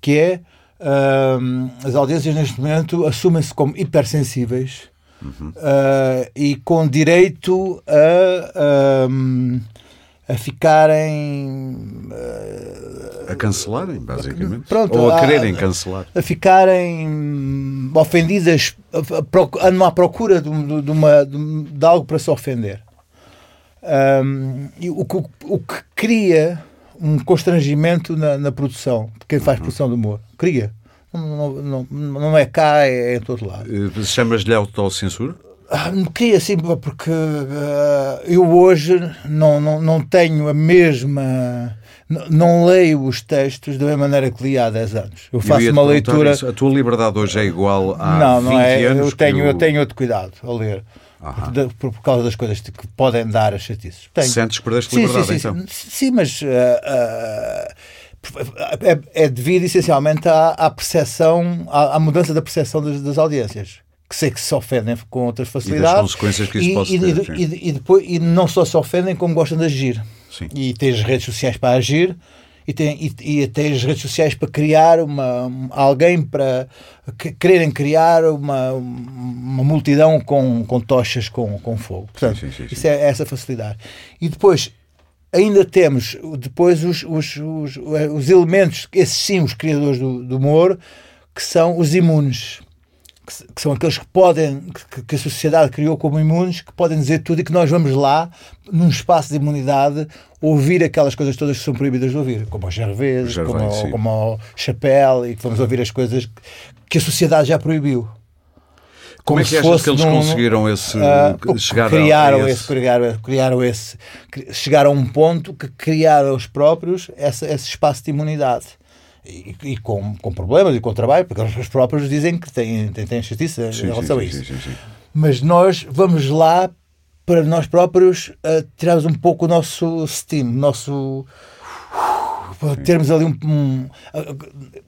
D: que é uh, as audiências neste momento assumem-se como hipersensíveis uhum. uh, e com direito a. Um, a ficarem
A: a cancelarem basicamente Pronto, ou a, a quererem cancelar
D: a ficarem ofendidas andam à procura de, de, de, uma, de, algo para se ofender um, o, que, o que cria um constrangimento na, na produção de quem faz uhum. produção de humor cria não, não, não é cá, é em todo lado.
A: Eh, chamas-lhe autocensura?
D: Ah, queria sim, porque uh, eu hoje não, não, não tenho a mesma. Não, não, leio os textos da mesma maneira que li há 10 anos. Eu faço eu uma leitura. Isso.
A: A tua liberdade hoje é igual a não, não 20 é. anos?
D: Eu tenho, eu... eu tenho outro cuidado a ler. Por, por, causa das coisas que podem dar as chatices.
A: Tenho. Sentes que perdeste liberdade,
D: sim,
A: sim, então?
D: Sim, sim mas. Uh, uh, é, é devido essencialmente à, à percepção, à, à, mudança da percepção das, das, audiências. Que sei que se ofendem com outras facilidades. E
A: das consequências que isso e, pode
D: e, ter. E, e, depois, e não só se ofendem, como gostam de agir. Sim. E têm as redes sociais para agir e tem, e, e tem as redes sociais para criar uma, alguém para que, quererem criar uma, uma multidão com, com tochas com, com fogo. Portanto, sim, sim, sim, isso é essa facilidade. E depois ainda temos depois os, os, os, os elementos, esses sim, os criadores do, do humor, que são os imunes. Que, que são aqueles que podem, que, que, a sociedade criou como imunes, que podem dizer tudo e que nós vamos lá, num espaço de imunidade, ouvir aquelas coisas todas que são proibidas de ouvir, como o Gervais, como, como o Chapelle, e que vamos ouvir as coisas que a sociedade já proibiu.
A: Como, é que achas que eles num, conseguiram esse uh, chegar
D: criaram
A: a esse...
D: criaram, criaram esse chegaram a um ponto que criaram os próprios esse, esse espaço de imunidade e, e, com, com problemas e com trabalho porque os próprios dizem que têm, têm, têm justiça sim, em relação sim, a isso sim, mas nós vamos lá para nós próprios uh, tirarmos um pouco o nosso steam o nosso termos ali um, um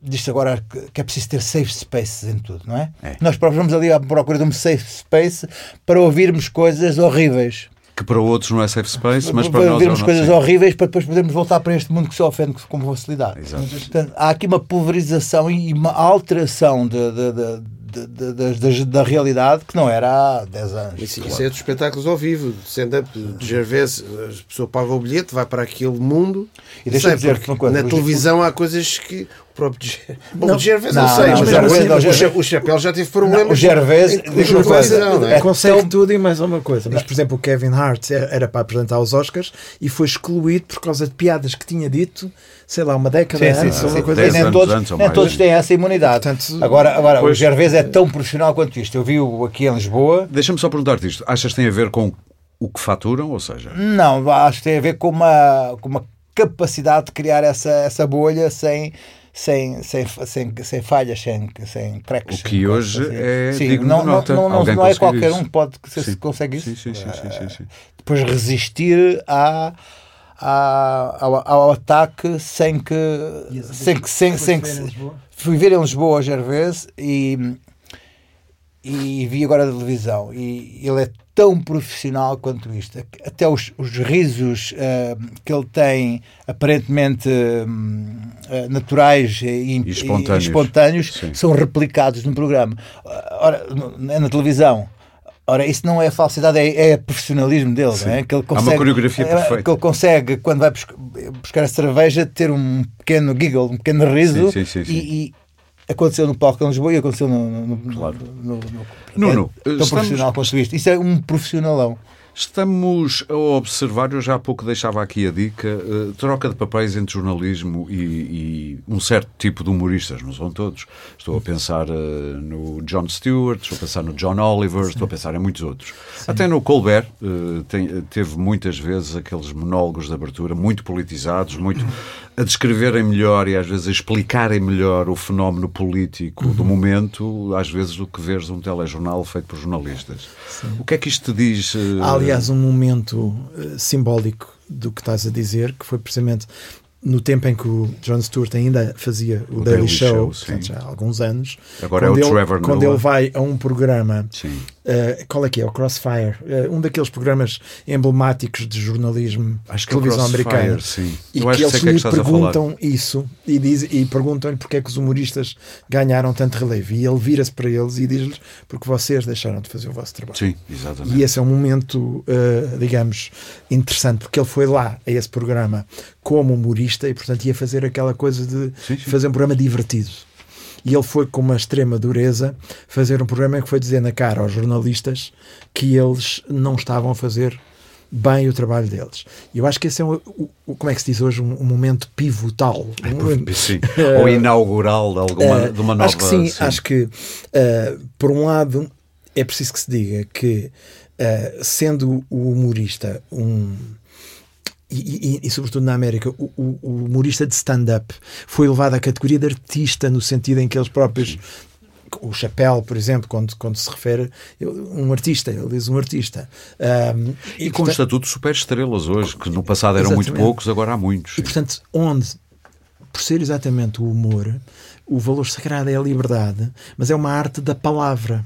D: diz agora que é preciso ter safe spaces em tudo, não é? é? Nós próprios vamos ali à procura de um safe space para ouvirmos coisas horríveis.
A: Que para outros não é safe space, mas
D: para,
A: para
D: nós ouvirmos não, coisas horríveis para depois podermos voltar para este mundo que se ofende com facilidade. Exato. Portanto, há aqui uma pulverização e uma alteração de, de, de da, da realidade que não era há 10 anos.
C: Isso, claro. isso é dos espetáculos ao vivo, de stand-up, de Gervais, a pessoa paga o bilhete, vai para aquele mundo. E deixa dizer uma coisa, na televisão há coisas que o próprio Bom, não, o Gervais não, não sei, não, mas Gervais, não, o, o Chapéu já teve problemas. Não,
D: o Gervais,
B: uma coisa, não é? consegue então, tudo e mais uma coisa. Mas, por exemplo, o Kevin Hart era para apresentar os Oscars e foi excluído por causa de piadas que tinha dito sei lá, uma década sim, antes. Sim, sim,
D: coisa nem, anos, todos, nem todos têm essa imunidade. Portanto, agora, agora pois, o Gervais é tão profissional quanto isto. Eu vi-o aqui em Lisboa.
A: Deixa-me só perguntar-te isto. Achas que tem a ver com o que faturam, ou seja?
D: Não, acho que tem a ver com uma, com uma capacidade de criar essa, essa bolha sem sem, sem, sem, sem falhas, sem, sem cracks.
A: O que hoje assim. é sim, digno
D: não,
A: de nota.
D: Não, não, não é qualquer isso. um que pode que se consegue isso.
A: Sim, sim, sim, sim, sim,
D: Depois resistir à ao, ao, ataque sem que sem que sem, sem que fui ver em Lisboa o Gervais e e vi agora a televisão e ele é tão profissional quanto isto. Até os, os risos uh, que ele tem, aparentemente uh, naturais e, e espontâneos, e espontâneos são replicados no programa. Ora, na televisão. Ora, isso não é falsidade, é, é profissionalismo dele, não é?
A: Que ele consegue, Há uma coreografia perfeita.
D: Que ele consegue, quando vai buscar a cerveja, ter um pequeno giggle, um pequeno riso sim, sim, sim, e, aconteceu no palco em Lisboa e aconteceu no, no, claro. no, no,
A: no, no,
D: é, estamos... profissional isto. Isso é um profissionalão.
A: Estamos a observar, eu já há pouco deixava aqui a dica, uh, troca de papéis entre jornalismo e, e, um certo tipo de humoristas, não são todos. Estou a pensar uh, no Jon Stewart, estou a pensar no John Oliver, Sim. estou a pensar em muitos outros. Sim. Até no Colbert uh, tem, teve muitas vezes aqueles monólogos de abertura muito politizados, muito a descreverem melhor e às vezes a explicarem melhor o fenómeno político uhum. do momento, às vezes do que veres um telejornal feito por jornalistas. Sim. O que é que isto te diz?
B: Uh... Há, aliás, um momento uh, simbólico do que estás a dizer, que foi precisamente no tempo em que o Jon Stewart ainda fazia o, o Daily, Daily, Show, portanto, já há alguns anos.
A: Agora é o
B: ele,
A: Trevor
B: Quando
A: Noah.
B: ele vai a um programa, uh, qual é que é? O Crossfire, uh, um daqueles programas emblemáticos de jornalismo
A: acho
B: que televisão
A: é
B: americana.
A: Sim.
B: E Eu que eles que é que lhe perguntam isso e, diz, e perguntam-lhe porque é que os humoristas ganharam tanto relevo. E ele vira-se para eles e diz-lhes porque vocês deixaram de fazer o vosso trabalho.
A: Sim, exatamente.
B: E esse é um momento, uh, digamos, interessante, porque ele foi lá a esse programa como humorista e, portanto, ia fazer aquela coisa de sim, sim. fazer um programa divertido. E ele foi com uma extrema dureza fazer um programa em que foi dizer na cara aos jornalistas que eles não estavam a fazer bem o trabalho deles. E eu acho que esse é, um, o, como é que se diz hoje, um, um momento pivotal.
A: É, sim. Ou inaugural de, alguma, uh, de uma nova...
B: Acho que sim, sim. acho que, uh, por um lado, é preciso que se diga que, uh, sendo o humorista um e, e, e, sobretudo na América, o, o, o humorista de stand-up foi levado à categoria de artista, no sentido em que eles próprios o chapéu, por exemplo, quando, quando se refere um artista, ele diz um artista. Um,
A: e, e, com portanto, o estatuto de super estrelas hoje, que no passado eram muito poucos, agora há muitos.
B: E portanto, onde, por ser exatamente o humor, o valor sagrado é a liberdade, mas é uma arte da palavra.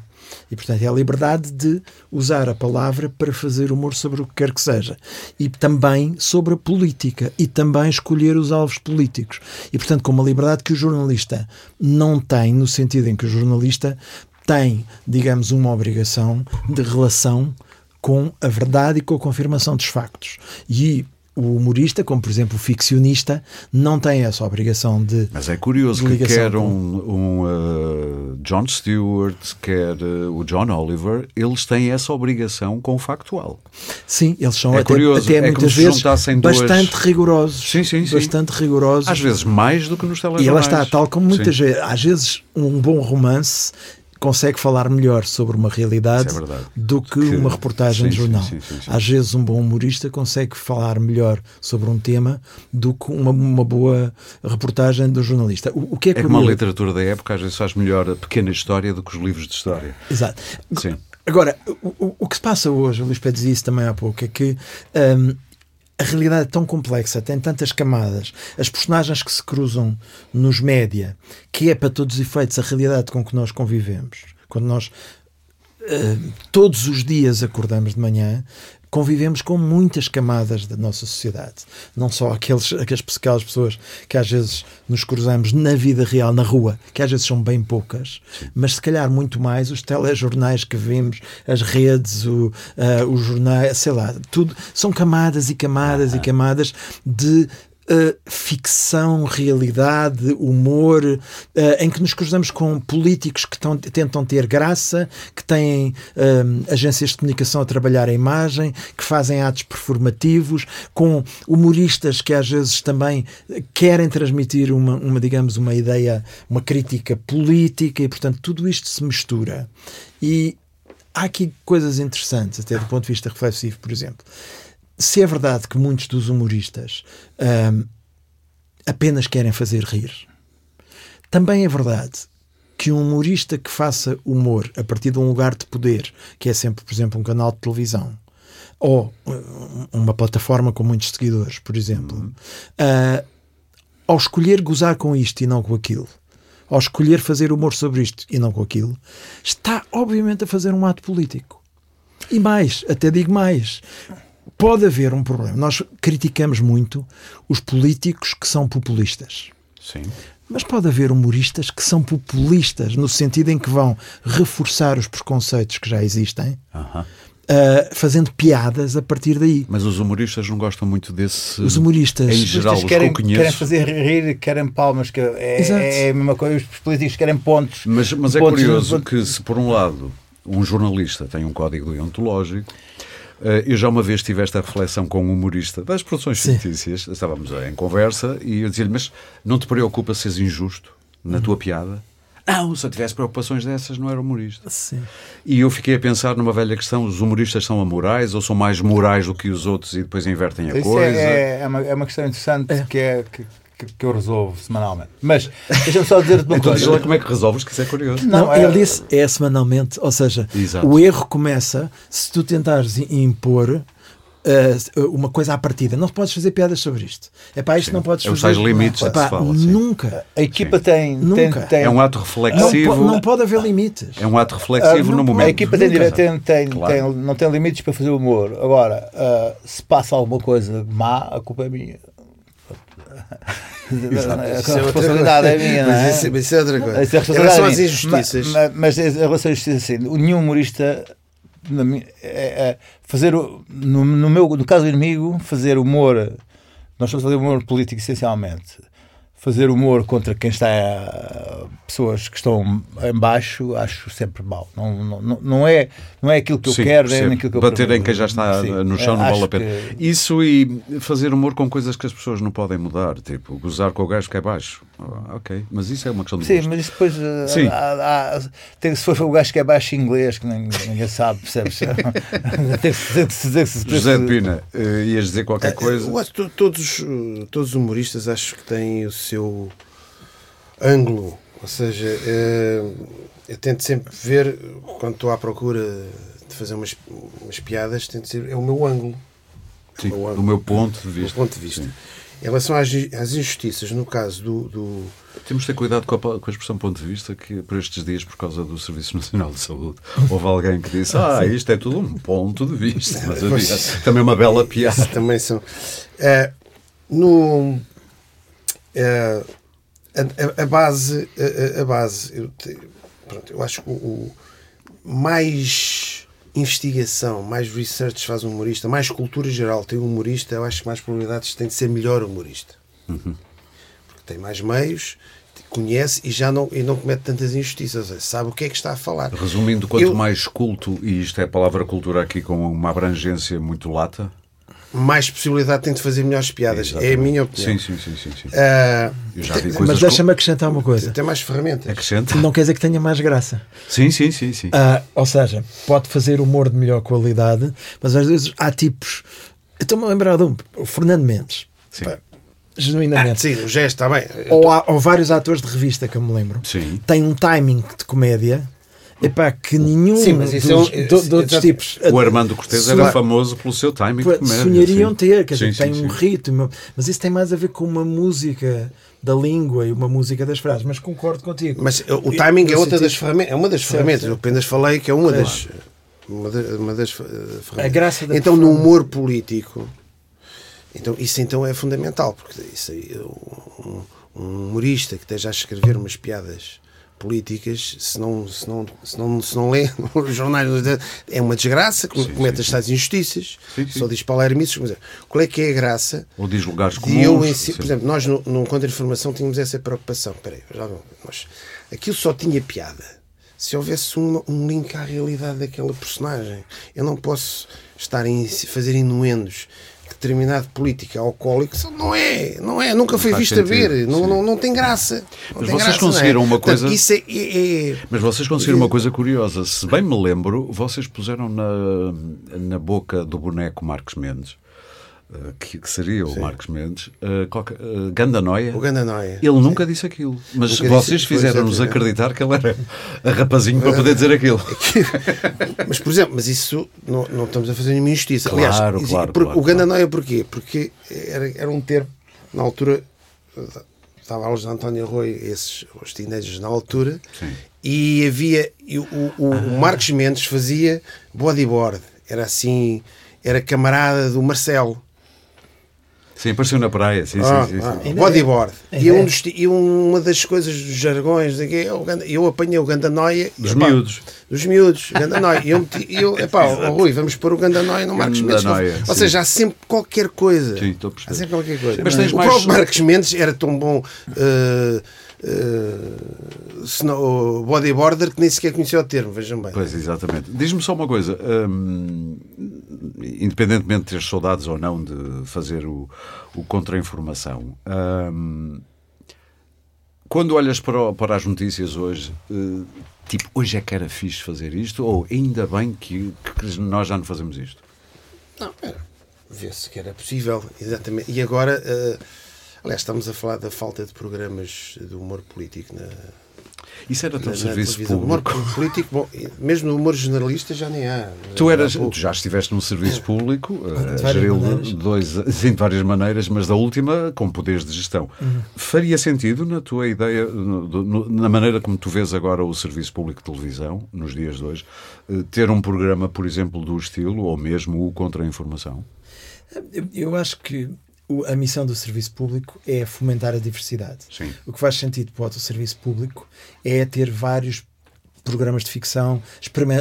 B: E, portanto, é a liberdade de usar a palavra para fazer humor sobre o que quer que seja. E também sobre a política. E também escolher os alvos políticos. E, portanto, com uma liberdade que o jornalista não tem, no sentido em que o jornalista tem, digamos, uma obrigação de relação com a verdade e com a confirmação dos factos. E o humorista, como por exemplo o ficcionista, não tem essa obrigação de.
A: Mas é curioso que quer um, um uh, John Stewart, quer uh, o John Oliver, eles têm essa obrigação com o factual.
B: Sim, eles são
A: é
B: até,
A: curioso.
B: até
A: é
B: muitas vezes bastante duas... rigorosos.
A: Sim, sim, sim.
B: Bastante rigorosos.
A: Às vezes mais do que nos telejornais.
B: E ela está tal como muitas sim. vezes. Às vezes um bom romance consegue falar melhor sobre uma realidade
A: é
B: do que, que, uma reportagem sim, de jornal. Sim, sim, Às vezes um bom humorista consegue falar melhor sobre um tema do que uma, uma boa reportagem do jornalista. O, o que é,
A: é como a literatura da época às vezes faz melhor a pequena história do que os livros de história.
B: Exato. Agora, o, o, o, que se passa hoje, o Luís Pé dizia isso também há pouco, é que um, a realidade é tão complexa, tem tantas camadas, as personagens que se cruzam nos média, que é para todos os efeitos a realidade com que nós convivemos. Quando nós uh, todos os dias acordamos de manhã, convivemos com muitas camadas da nossa sociedade. Não só aqueles, aquelas, aquelas pessoas que às vezes nos cruzamos na vida real, na rua, que às vezes são bem poucas, mas se calhar muito mais os telejornais que vemos, as redes, o, uh, os jornais, sei lá, tudo. São camadas e camadas e camadas de Uh, ficção, realidade, humor, uh, em que nos cruzamos com políticos que tão, tentam ter graça, que têm uh, agências de comunicação a trabalhar a imagem, que fazem atos performativos, com humoristas que às vezes também querem transmitir uma, uma digamos, uma ideia, uma crítica política e, portanto, tudo isto se mistura. E há aqui coisas interessantes, até do ponto de vista reflexivo, por exemplo se é verdade que muitos dos humoristas um, apenas querem fazer rir, também é verdade que um humorista que faça humor a partir de um lugar de poder, que é sempre, por exemplo, um canal de televisão, ou uma plataforma com muitos seguidores, por exemplo, uhum. uh, ao escolher gozar com isto e não com aquilo, ao escolher fazer humor sobre isto e não com aquilo, está obviamente a fazer um ato político. E mais, até digo mais. Pode haver um problema. Nós criticamos muito os políticos que são populistas.
A: Sim.
B: Mas pode haver humoristas que são populistas, no sentido em que vão reforçar os preconceitos que já existem,
A: Aham.
B: uh, fazendo piadas a partir daí.
A: Mas os humoristas não gostam muito desse.
B: Os humoristas.
A: Em geral, os que eu
D: querem,
A: conheço.
D: querem fazer rir, querem palmas, que é,
B: Exato.
D: é a mesma coisa. Os políticos querem pontos.
A: Mas, mas é
D: pontos-
A: curioso que, se por um lado um jornalista tem um código deontológico, eu já uma vez tive esta reflexão com um humorista das produções
B: Sim.
A: fictícias, estávamos em conversa e eu dizia-lhe: Mas não te preocupa seres injusto na tua piada? Não, se eu tivesse preocupações dessas, não era humorista.
B: Sim.
A: E eu fiquei a pensar numa velha questão: os humoristas são amorais ou são mais morais do que os outros e depois invertem a
D: Isso
A: coisa?
D: é, é, uma, é uma questão interessante Que, é, que, que- que eu resolvo semanalmente. Mas deixa-me só dizer-te uma
A: Então,
D: coisa.
A: como é que resolves, que isso é curioso.
B: Não,
D: Não, é-
B: ele disse é semanalmente, ou seja,
A: Exato.
B: o erro começa se tu tentares impor uh, uma coisa à partida. Não podes fazer piadas sobre isto. É para isto
A: Sim.
B: não podes
A: É os
B: fazer.
A: tais limites
B: Epá,
A: se fala, sim.
B: nunca.
D: A equipa tem, tem,
B: Nunca.
D: tem.
A: É um ato
B: Não,
A: reflexivo.
B: po- não pode haver limites.
A: É um ato reflexivo
B: não
A: no momento.
D: A equipa tem, tem, tem,
A: Claro.
D: tem- não tem limites para fazer humor. Agora, ah, se passa alguma coisa má, a culpa é minha. A responsabilidade é minha, não é?
C: Mas isso, mas isso é outra coisa.
D: Isso é
C: Em relação às
D: responsabilidade minha.
C: injustiças.
D: Ma- ma- Mas, em relação às injustiças, assim, o nenhum humorista, é- é fazer, o- no, no meu, no caso do inimigo, fazer humor, nós estamos a fazer humor político essencialmente. Fazer humor contra quem está, ah, pessoas que estão em baixo, acho sempre mau. Não, não, não- é, não é aquilo que eu
A: Sim,
D: quero, aquilo que eu
A: Bater em quem já está
D: Sim,
A: no chão não vale a pena.
D: que-
A: Isso e fazer humor com coisas que as pessoas não podem mudar, tipo gozar com o gajo que é baixo. Ah, ok, mas isso é uma questão de
D: Sim,
A: gosto.
D: mas isso depois ah,
A: Sim.
D: há- há- tem, se for o gajo que é baixo em inglês, que nem- ninguém sabe, percebes? tem que que dizer que
A: José de Pina, eh, ias dizer qualquer
C: Eh,
A: coisa?
C: que todos, eh, todos os humoristas acho que têm o seu ângulo. Ou seja, eh, eu tento sempre ver, quando estou à procura de fazer umas, umas piadas, tento ser, é o meu ângulo.
A: Sim,
C: do
A: do meu ponto de
C: do
A: vista.
C: ponto de vista.
A: Sim.
C: Em relação às, às injustiças, no caso do, do-
A: Temos de ter cuidado com a, com a expressão ponto de vista, que por estes dias, por causa do Serviço Nacional de Saúde, houve alguém que disse: Ah, isto é tudo um ponto de vista. Mas digo, também uma bela piada.
C: também são. Eh, no, a, a- a base, a, a- base, eu, te- pronto, eu acho que o, o mais investigação, mais research faz um humorista, mais cultura geral tem um humorista, eu acho que mais probabilidades tem de ser melhor humorista. Porque tem mais meios, conhece e já não, e não comete tantas injustiças, sabe o que é que está a falar.
A: Resumindo, quanto
C: Eu-
A: mais culto, e isto é a palavra cultura aqui com uma abrangência muito lata.
C: Mais possibilidade tem de fazer melhores piadas. É a minha opinião.
A: Sim, sim, sim. sim, sim.
C: Ah,
A: Eu já vi coisas.
B: Mas deixa-me acrescentar uma coisa.
C: tem mais ferramentas.
A: Acrescenta?
B: Não quer dizer que tenha mais graça.
A: Sim, sim, sim, sim.
B: Ah, ou seja, pode fazer humor de melhor qualidade, mas às vezes há tipos. Eu Estou-me a lembrar de um, o Fernando Mendes.
A: Sim.
B: Pá,
C: Ah,
B: genuinamente.
C: sim, o gesto está bem.
B: ou, há, ou vários atores de revista que eu me lembro.
A: Sim.
B: Tem um timing de comédia. Epá, que nenhum
C: Sim, mas isso
B: dos,
C: é um-
B: do- de outros
C: exato.
B: tipos
A: O Armando Cortez era famoso pelo seu timing de comédia.
B: sonhariam
A: sim.
B: ter, quer
A: Sim,
B: dizer, tem
A: sim,
B: um
A: sim.
B: ritmo, mas isso tem mais a ver com uma música da língua e uma música das frases, mas concordo contigo.
C: Mas uh, o
B: Eu-
C: timing é
B: eu
C: outra
B: senti-
C: das ferramentas. É uma das
B: Certo,
C: ferramentas.
B: certo.
C: Eu apenas falei que é uma das. Uma das, uma das uh, ferramentas.
B: A graça da
C: então, no humor político, então, isso então é fundamental, porque isso aí, um, um humorista que esteja a escrever umas piadas políticas, se não, se não, se não, se não lê os jornais, é uma desgraça,
A: Sim,
C: comete
A: sim,
C: as tais injustiças,
A: Sim, sim.
C: só diz palermices. mas Qual é que é a graça
A: Ou diz lugares
C: de eu
A: comuns.
C: em por exemplo, nós no, no Contra-Informação tínhamos essa preocupação. Espera aí, já não, nós, aquilo só tinha piada se houvesse um, um link à realidade daquela personagem. Eu não posso estar a fazer inuendos determinado político é alcoólico. Não é, não é, nunca foi visto
A: sentido,
C: a ver. Não, não, não tem graça. Não
A: Mas
C: tem
A: vocês
C: graça, é?
A: conseguiram uma
C: Portanto,
A: coisa-
C: Isso é, é- é-
A: Mas vocês conseguiram uma coisa curiosa. Se bem me lembro, vocês puseram na, na boca do boneco Marcos Mendes, que, que seria o Marcos Mendes, eh, qualquer, eh, Ganda Noia.
C: o Gandanoia.
A: Ele nunca disse aquilo, mas
C: Nunca
A: vocês fizeram-nos acreditar que ele era a rapazinho para poder dizer aquilo.
C: Mas, por exemplo, mas isso não, não estamos a fazer nenhuma injustiça.
A: Claro,
C: Aliás,
A: claro, claro,
C: por-
A: claro,
C: o Gandanoia porquê? Porque era, era um termo, na altura, estava a de António Arroio, esses, os teenagers na altura,
A: Sim.
C: e havia, e o, o, o Marcos Mendes fazia bodyboard. era assim, era camarada do Marcelo.
A: Sim, apareceu na praia. Sim,
C: Ah,
A: sim, sim,
C: ah,
A: sim.
B: Ainda
C: bodyboard.
B: é.
C: E, um
B: é.
C: dos- e uma das coisas dos jargões, de que eu, eu apanhei o Gandanoia.
A: Dos
C: epá,
A: miúdos.
C: Dos miúdos, Gandanoia. E eu, meti, eu epá, Rui, vamos pôr o Gandanoia no Marcos Mendes. Ou
A: sim.
C: seja, há sempre qualquer coisa.
A: Sim, estou a
C: Há
A: perceber.
C: sempre qualquer coisa.
A: Mas tens
C: o
A: mais-
C: próprio Marcos Mendes era tão bom uh, uh, snow- bodyboarder que nem sequer conhecia o termo, vejam bem.
A: Pois, exatamente. Diz-me só uma coisa. hum, independentemente de teres saudades ou não de fazer o, o contra-informação, hum, quando olhas para, para as notícias hoje, eh, tipo, hoje é que era fixe fazer isto? Ou ainda bem que, que nós já não fazemos isto?
C: Não. Vê-se que era possível, exatamente. E agora, uh, aliás, estamos a falar da falta de programas de humor político na,
A: Isso era
C: na- na
A: serviço
C: televisão. Humor
A: público.
C: político, bom, mesmo no humor jornalista já nem há.
A: Tu, eras, tu já estiveste num serviço público, eh,
B: de
A: a
B: várias
A: geri-lo
B: maneiras.
A: dois, sim, de várias maneiras, mas da última com poderes de gestão. Faria sentido na tua ideia, no- no- na maneira como tu vês agora o serviço público de televisão, nos dias de hoje, eh, ter um programa, por exemplo, do estilo, ou mesmo o contra-informação?
B: Eu, eu acho que a missão do serviço público é fomentar a diversidade.
A: Sim.
B: O que faz sentido para o serviço público é ter vários programas de ficção.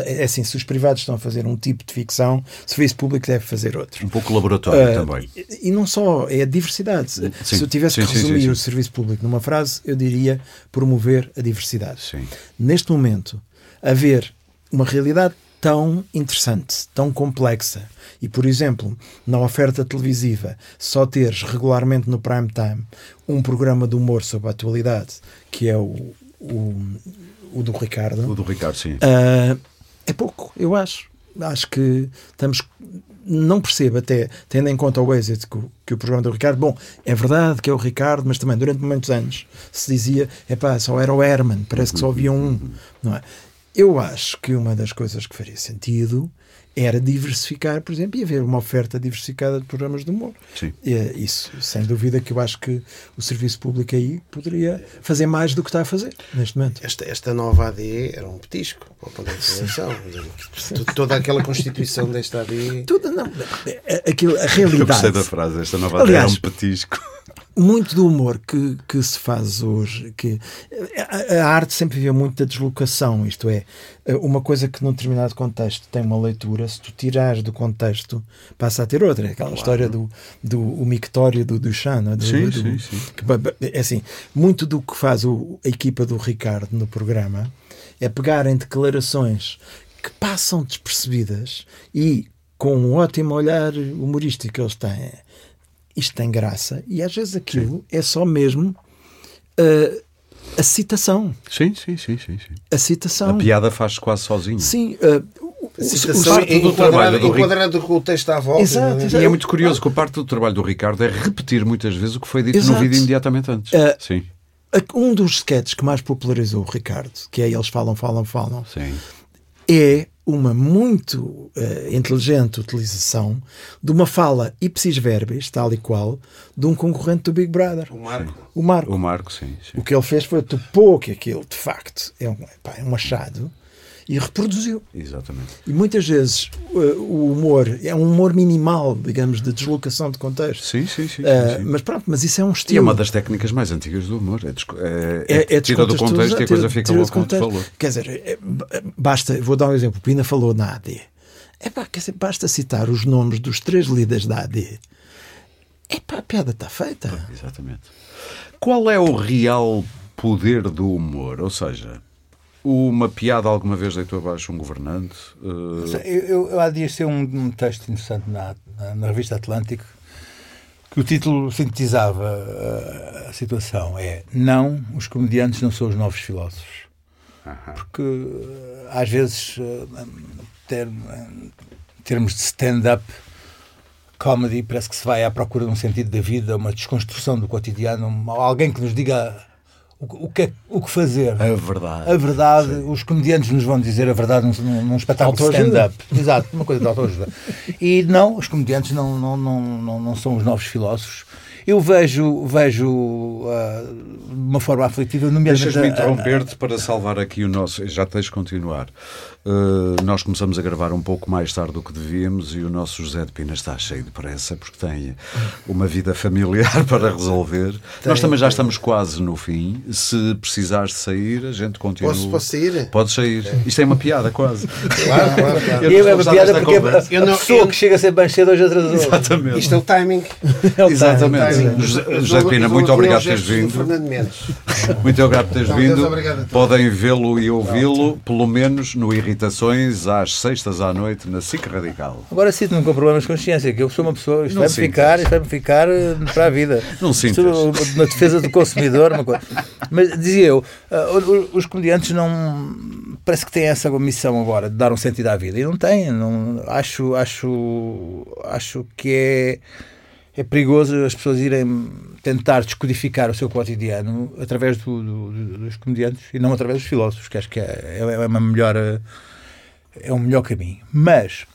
B: É assim, se os privados estão a fazer um tipo de ficção, o serviço público deve fazer outro.
A: Um pouco laboratório
B: Ah,
A: também.
B: E, e não só, é a diversidade.
A: Sim,
B: se eu tivesse
A: sim,
B: que resumir
A: sim,
B: o serviço público numa frase, eu diria promover a diversidade.
A: Sim.
B: Neste momento, haver uma realidade tão interessante, tão complexa, e, por exemplo, na oferta televisiva, só teres regularmente no prime time um programa de humor sobre a atualidade, que é o, o, o do Ricardo,
A: O do Ricardo, sim.
B: ah, é pouco, eu acho. Acho que estamos. Não percebo, até tendo em conta o êxito que, o- que o programa do Ricardo. Bom, é verdade que é o Ricardo, mas também durante muitos anos se dizia: é pá, só era o Herman, parece que só havia um. Não é? Eu acho que uma das coisas que faria sentido era diversificar, por exemplo, e haver uma oferta diversificada de programas de humor.
A: Sim.
B: E, é isso, sem dúvida, que eu acho que o serviço público aí poderia fazer mais do que está a fazer neste momento.
C: Esta, esta nova AD era um petisco para o ponto de. T- Toda aquela constituição desta AD.
B: Tudo, não, é- aquilo, a
A: Eu
B: realidade.
A: gostei da frase, esta nova
B: Aliás,
A: era um petisco.
B: Muito do humor que, que se faz hoje, que a, a arte sempre viveu muito da deslocação, isto é, uma coisa que num determinado contexto tem uma leitura, se tu tirares do contexto, passa a ter outra. É Aquela história do, do o mictório do Duchamp, não é? Do-
A: Sim,
B: do-
A: sim, sim.
B: que, é assim, muito do que faz o- a equipa do Ricardo no programa é pegar em declarações que passam despercebidas e com um ótimo olhar humorístico que eles têm, isto tem graça e às vezes aquilo é só mesmo uh, a citação.
A: Sim, sim, sim, sim. sim.
B: A
A: A
B: citação.
A: piada faz quase sozinho.
B: Sim. uh, o- o-
C: Citação
A: parte do trabalho
C: enquadrada,
A: do Rico.
C: enquadrada com o texto à volta.
B: Exato,
C: é?
B: exato.
A: E é muito curioso que a parte do trabalho do Ricardo é repetir muitas vezes o que foi dito
B: Exato.
A: no vídeo imediatamente antes.
B: Eh,
A: sim,
B: um dos sketches que mais popularizou o Ricardo, que é Eles Falam, Falam, Falam,
A: sim.
B: é uma muito eh, inteligente utilização de uma fala ipsis verbis, tal e qual, de um concorrente do Big Brother,
C: O Marco.
B: o Marco.
A: O Marco, sim. sim.
B: O que ele fez foi topou que aquilo, de facto, é um, epá, é um achado e reproduziu.
A: Exatamente.
B: E muitas vezes uh, o humor é um humor minimal, digamos, de deslocação de contexto.
A: Sim, sim, sim. sim,
B: Uh,
A: sim.
B: mas pronto, mas isso é um
A: E é
B: estilo.
A: uma das técnicas mais antigas do humor. É, desco- é,
B: é, é
A: tira do contexto e a coisa fica
B: do
A: como falou.
B: Quer dizer, é, b- basta, vou dar um exemplo. Pina falou na AD. É pá, quer dizer, basta citar os nomes dos três líderes da AD. É pá, a piada está feita.
A: Exatamente. Qual é o real poder do humor? Ou seja, uma piada alguma vez deitou abaixo um governante? Uh,
D: Eu, eu, eu há dias sei um, um texto interessante na, na, na revista Atlântico que o título sintetizava uh, a situação. É Não, os comediantes não são os novos filósofos. Porque uh, às vezes uh, ter, em termos de stand-up comedy parece que se vai à procura de um sentido da vida, uma desconstrução do cotidiano, uma- alguém que nos diga o, o que, é- o que fazer.
A: a verdade.
D: A verdade, os comediantes nos vão dizer a verdade num, num, espetáculo stand-up. Exato, uma coisa de autoajuda. E não, os comediantes não, não, não, não, não são os novos filósofos. Eu vejo, vejo uh, de uma forma aflitiva,
A: nomeadamente... Deixas-me interromper-te para salvar aqui o nosso... Já tens de continuar. Uh, nós começamos a gravar um pouco mais tarde do que devíamos e o nosso José de Pina está cheio de pressa porque tem uma vida familiar para resolver. Tem, nós também já estamos quase no fim. Se precisares de sair, a gente continua.
C: Posso, posso sair?
A: Pode sair. É. Isto é uma piada, quase.
C: Claro, claro, claro.
D: Eu, é uma piada porque não, a pessoa eu... que chega sempre mais cedo hoje atrasou.
A: Exatamente.
C: Isto é o timing.
A: É o Exatamente. Timing. José, José Pina, muito obrigado por teres vindo. Muito obrigado por teres vindo. Podem vê-lo e ouvi-lo, pelo menos no Irritações às sextas à noite na SIC Radical.
D: Agora sinto-me com problemas de consciência, que eu sou uma pessoa, isto vai-me ficar, isto vai-me ficar eh, para a vida.
A: Não sinto
D: Na defesa do consumidor, uma coisa. Mas dizia eu, uh, os comediantes não. Parece que têm essa missão agora de dar um sentido à vida. E não têm. Não, acho, acho, acho que é é perigoso as pessoas irem tentar descodificar o seu cotidiano através do, do, dos comediantes e não através dos filósofos, que acho que é, é uma melhor é um melhor caminho. Mas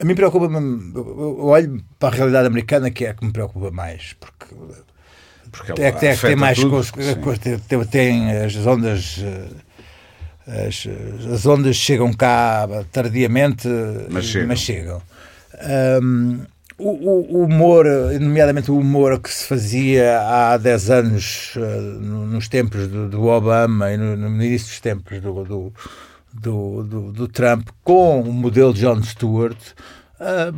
D: a mim preocupa-me, eu olho para a realidade americana que é a que me preocupa mais, porque, porque é, que, é que tem mais coisas, tem, tem as ondas as, as ondas chegam cá tardiamente, mas chegam. Mas chegam. Um, o, o, humor, nomeadamente o humor que se fazia há 10 anos, uh, nos tempos do, do Obama e no, no, início dos tempos do, do do, do, Trump com o modelo John Stewart, uh,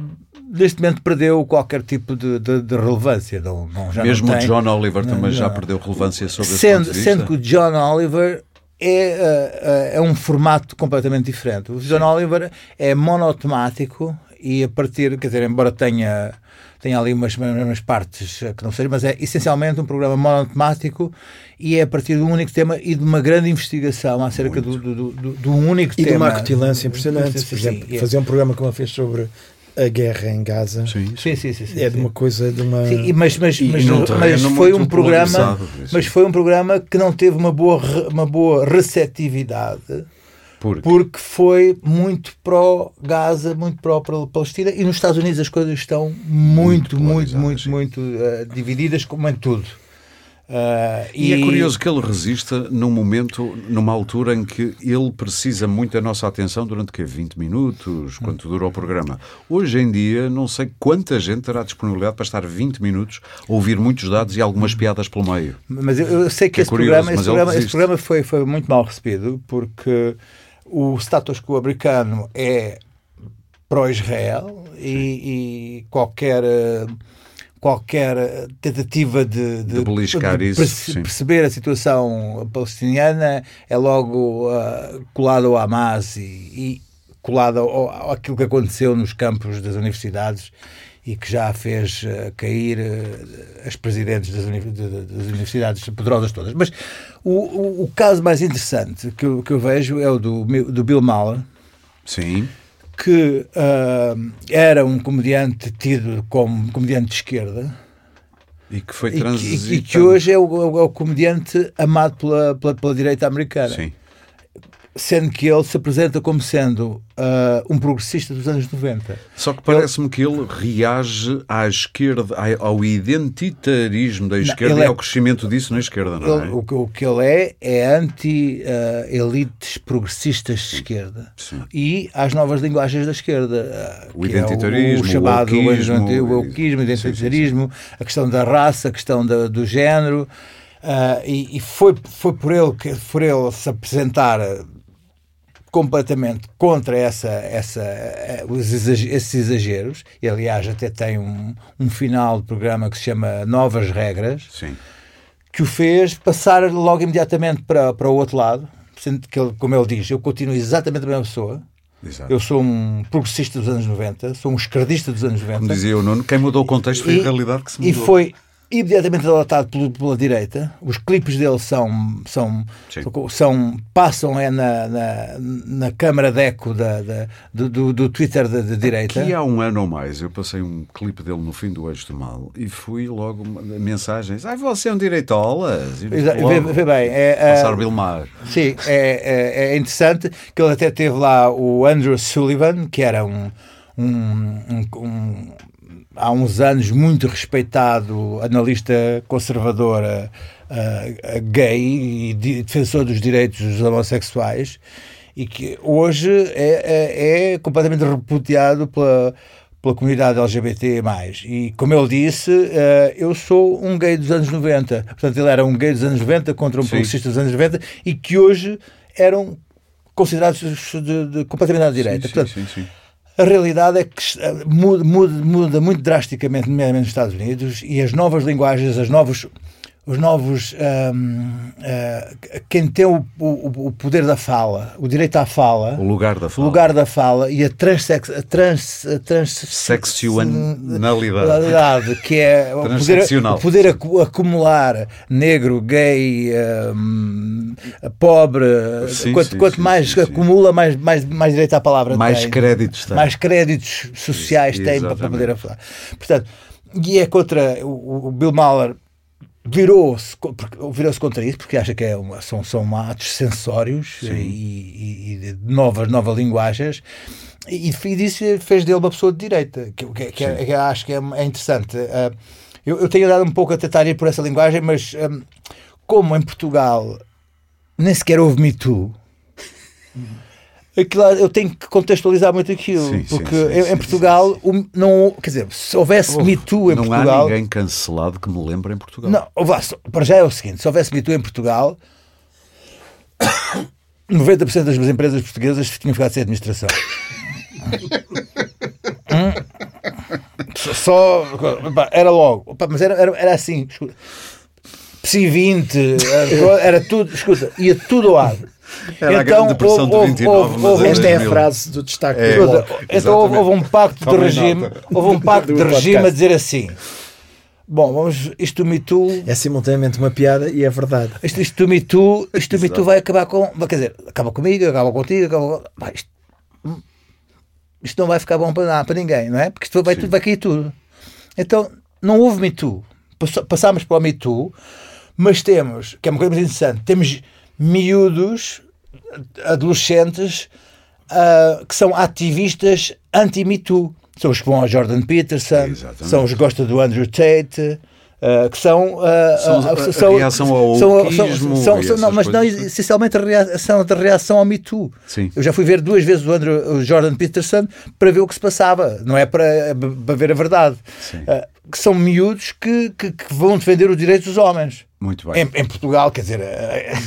D: neste momento perdeu qualquer tipo de, de, de relevância. Não, não, já
A: Mesmo
D: não
A: tem, John Oliver não, também já perdeu relevância sobre
D: sendo,
A: esse
D: Sendo que o John Oliver é, uh, é um formato completamente diferente. O John Sim. Oliver é monotemático e a partir, quer dizer, embora tenha tem ali umas, umas partes que não sei, mas é essencialmente um programa monotemático e é a partir de um único tema e de uma grande investigação acerca do, do, do, do, um único
B: e
D: tema.
B: E de uma acutilância impressionante. Por exemplo, sim, é. fazer um programa como fez sobre a guerra em Gaza.
D: Sim, sim, sim. sim, sim
B: é de uma coisa de uma.
D: Sim, mas, mas, mas, mas foi um programa, mas foi um programa que não teve uma boa, uma boa receptividade porque? Porque foi muito pró-Gaza, muito pró-Palestina e nos Estados Unidos as coisas estão muito, muito, muito, muito, muito uh, divididas, como em tudo.
A: Uh, e, e, é curioso que ele resista num momento, numa altura em que ele precisa muito da nossa atenção durante que 20 minutos, quanto dura o programa. Hoje em dia, não sei quanta gente terá disponibilidade para estar 20 minutos, ouvir muitos dados e algumas piadas pelo meio.
D: Mas eu, eu sei que, que é esse, curioso, programa, esse, programa, esse programa foi, foi muito mal recebido porque o status quo americano é pró-Israel e, e, qualquer qualquer tentativa de, de,
A: de, de
D: isso, perceber a situação palestiniana é logo uh, colado ao Hamas e, e colado ao, àquilo que aconteceu nos campos das universidades e que já fez uh, cair uh, as presidentes das, uni das, universidades poderosas todas. Mas o, o, o, caso mais interessante que eu, que eu vejo é o do, do Bill Maher.
A: Sim.
D: Que uh, era um comediante tido como comediante de esquerda.
A: E que foi transitado.
D: E, e, que hoje é o, é o comediante amado pela, pela, pela direita americana.
A: Sim
D: sendo que ele se apresenta como sendo uh, um progressista dos anos 90.
A: Só que parece-me que ele reage à esquerda, ao identitarismo da esquerda e é, ao crescimento disso na esquerda, não
D: é? o, o, que ele é é anti-elites uh, progressistas de esquerda Sim. e às novas linguagens da esquerda.
A: Uh, o identitarismo,
D: é o, o chamado
A: o wokeismo,
D: o identitarismo, a questão da raça, a questão da, do género. Uh, e, e, foi, foi por ele que por ele se apresentar completamente contra essa, essa, eh, esses exageros. E, aliás, até tem um, um final de programa que se chama Novas Regras,
A: Sim.
D: que o fez passar logo imediatamente para, para o outro lado, sendo que, ele, como ele diz, eu continuo exatamente a mesma pessoa. Exato. Eu sou um progressista dos anos 90, sou um esquerdista dos anos 90.
A: Como dizia o Nuno, quem mudou o contexto foi e, a realidade que se mudou.
D: E foi, imediatamente adotado pela, pela, direita. Os clipes dele são, são, são passam é na, na, na câmara de eco da, da do, do, Twitter da, da direita.
A: Aqui há um ano ou mais eu passei um clipe dele no fim do Eixo do Mal e fui logo mensagens. Ai, você é um direitolas.
D: Vê, vê bem. É,
A: Passar uh, Bilmar.
D: Sim, é, é, é, interessante que ele até teve lá o Andrew Sullivan, que era um, um, um, um há uns anos muito respeitado analista conservadora uh, gay e defensor dos direitos dos homossexuais e que hoje é, é, é completamente repudiado pela, pela comunidade LGBT+. E, como ele disse, uh, eu sou um gay dos anos 90. Portanto, ele era um gay dos anos 90 contra um Sim. progressista dos anos 90 e que hoje eram considerados de, de completamente à direita.
A: Sim,
D: Portanto,
A: sim, sim,
D: a realidade é que eh, muda, muda, muda muito drasticamente, nomeadamente nos Estados Unidos, e as novas linguagens, as novos os novos um, uh, uh, quem tem o, o, o, poder da fala, o direito à fala,
A: o lugar da fala,
D: lugar da fala e a transsex, a trans, a trans
A: sexualidade
D: que é o poder, o poder acumular negro, gay, um, pobre, sim, quanto, sim, quanto sim, mais acumula, mais, mais, mais direito à palavra
A: mais
D: tem,
A: créditos
D: tem. mais créditos sociais tem para poder falar. Portanto, e é contra o, o Bill Maher virou-se virou contra isso porque acha que é uma, são, são atos sensórios e, e, e, novas, novas linguagens. E, e disso fez dele uma pessoa de direita que, que, que, é, que acho que é, é interessante. Uh, eu, eu, tenho dado um pouco a tentar ir por essa linguagem mas um, como em Portugal nem sequer houve Me Too aquilo, eu tenho que contextualizar muito aquilo, sim, porque sim, sim, em, Portugal não, quer dizer, se houvesse Me Too em
A: não
D: Portugal.
A: Não há ninguém cancelado que me lembre em Portugal.
D: Não, para já é o seguinte: se houvesse Me Too em Portugal, 90% das empresas portuguesas tinham ficado sem administração. hum? Só. Era logo. Mas era, era, era assim. Psi 20, era tudo. Escuta, ia tudo ao ar.
A: Era então, a depressão houve, de 29, houve, houve,
B: esta é a frase do destaque.
D: É, do então houve, houve, um pacto de regime, houve um pacto de regime a dizer assim. Bom, vamos, isto do Me Too...
B: É simultaneamente uma piada e é verdade.
D: Isto, isto do Me Too, isto do Me Too vai acabar com... Quer dizer, acaba comigo, acaba contigo, acaba... Bah, isto, isto, não vai ficar bom para, para ninguém, não é? Porque isto vai, tudo, vai cair tudo. Então, não houve Me Too. Passámos para o Me Too, mas temos, que é uma coisa muito interessante, temos miúdos, adolescentes, uh, que são ativistas anti-Me Too. São os que vão a Jordan Peterson, Exatamente. são os que gostam do Andrew Tate. Uh, que são, uh,
A: são, a, são, a reação ao são, são,
D: são não, mas não essencialmente a reação da reação ao Me Too.
A: Sim.
D: Eu já fui ver duas vezes o, Andrew, o Jordan Peterson para ver o que se passava, não é para, para ver a verdade. Uh, que são miúdos que, que, que, vão defender os direitos dos homens.
A: Muito bem.
D: Em, em Portugal, quer dizer,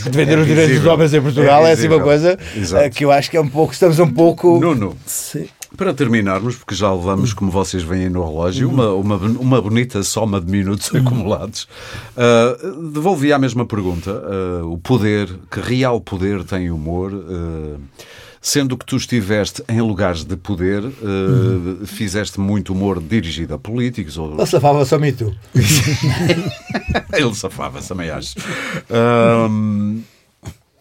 D: defender é os direitos dos homens em Portugal é, é assim uma coisa Exato. que eu acho que é um pouco, estamos um pouco.
A: Nuno. Sim. Para terminarmos, porque já levamos, como vocês veem no relógio, uma, uma, uma bonita soma de minutos acumulados, uh, devolvi a mesma pergunta. Uh, o poder, que real poder tem o humor? Uh, sendo que tu estiveste em lugares de poder, uh, fizeste muito humor dirigido a políticos. Ou...
D: Ele safava-se a mim, tu.
A: Ele safava-se, também acho. Um,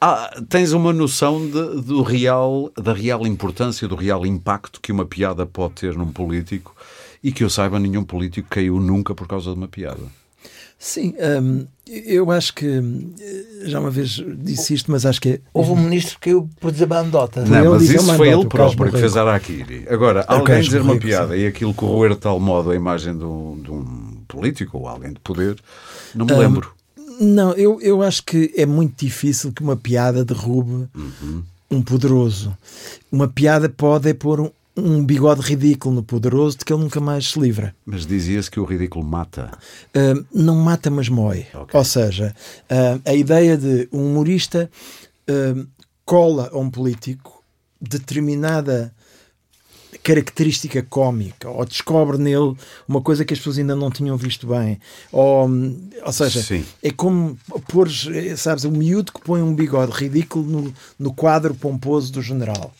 A: ah, tens uma noção de, do real, da real importância, do real impacto que uma piada pode ter num político e que eu saiba, nenhum político caiu nunca por causa de uma piada.
B: Sim, hum, eu acho que eh, já uma vez disse isto, mas acho que é...
D: houve um ministro que caiu por dizer bandota.
A: Não, mas isso foi ele próprio que fez a Araquiri. Agora, alguém dizer uma piada sim. e aquilo corroer de tal modo a imagem de um, de um, político ou alguém de poder, não me um, lembro.
B: Não, eu, eu acho que é muito difícil que uma piada derrube uhum. um poderoso. Uma piada pode é pôr um, um bigode ridículo no poderoso de que ele nunca mais se livra.
A: Mas dizia-se que o ridículo mata.
B: Uh, não mata, mas mói. Okay. Ou seja, uh, a ideia de um humorista uh, cola a um político determinada característica cómica ou descobre nele uma coisa que as pessoas ainda não tinham visto bem ou, ou seja, Sim. é como pôr, sabes, o miúdo que põe um bigode ridículo no, no quadro pomposo do general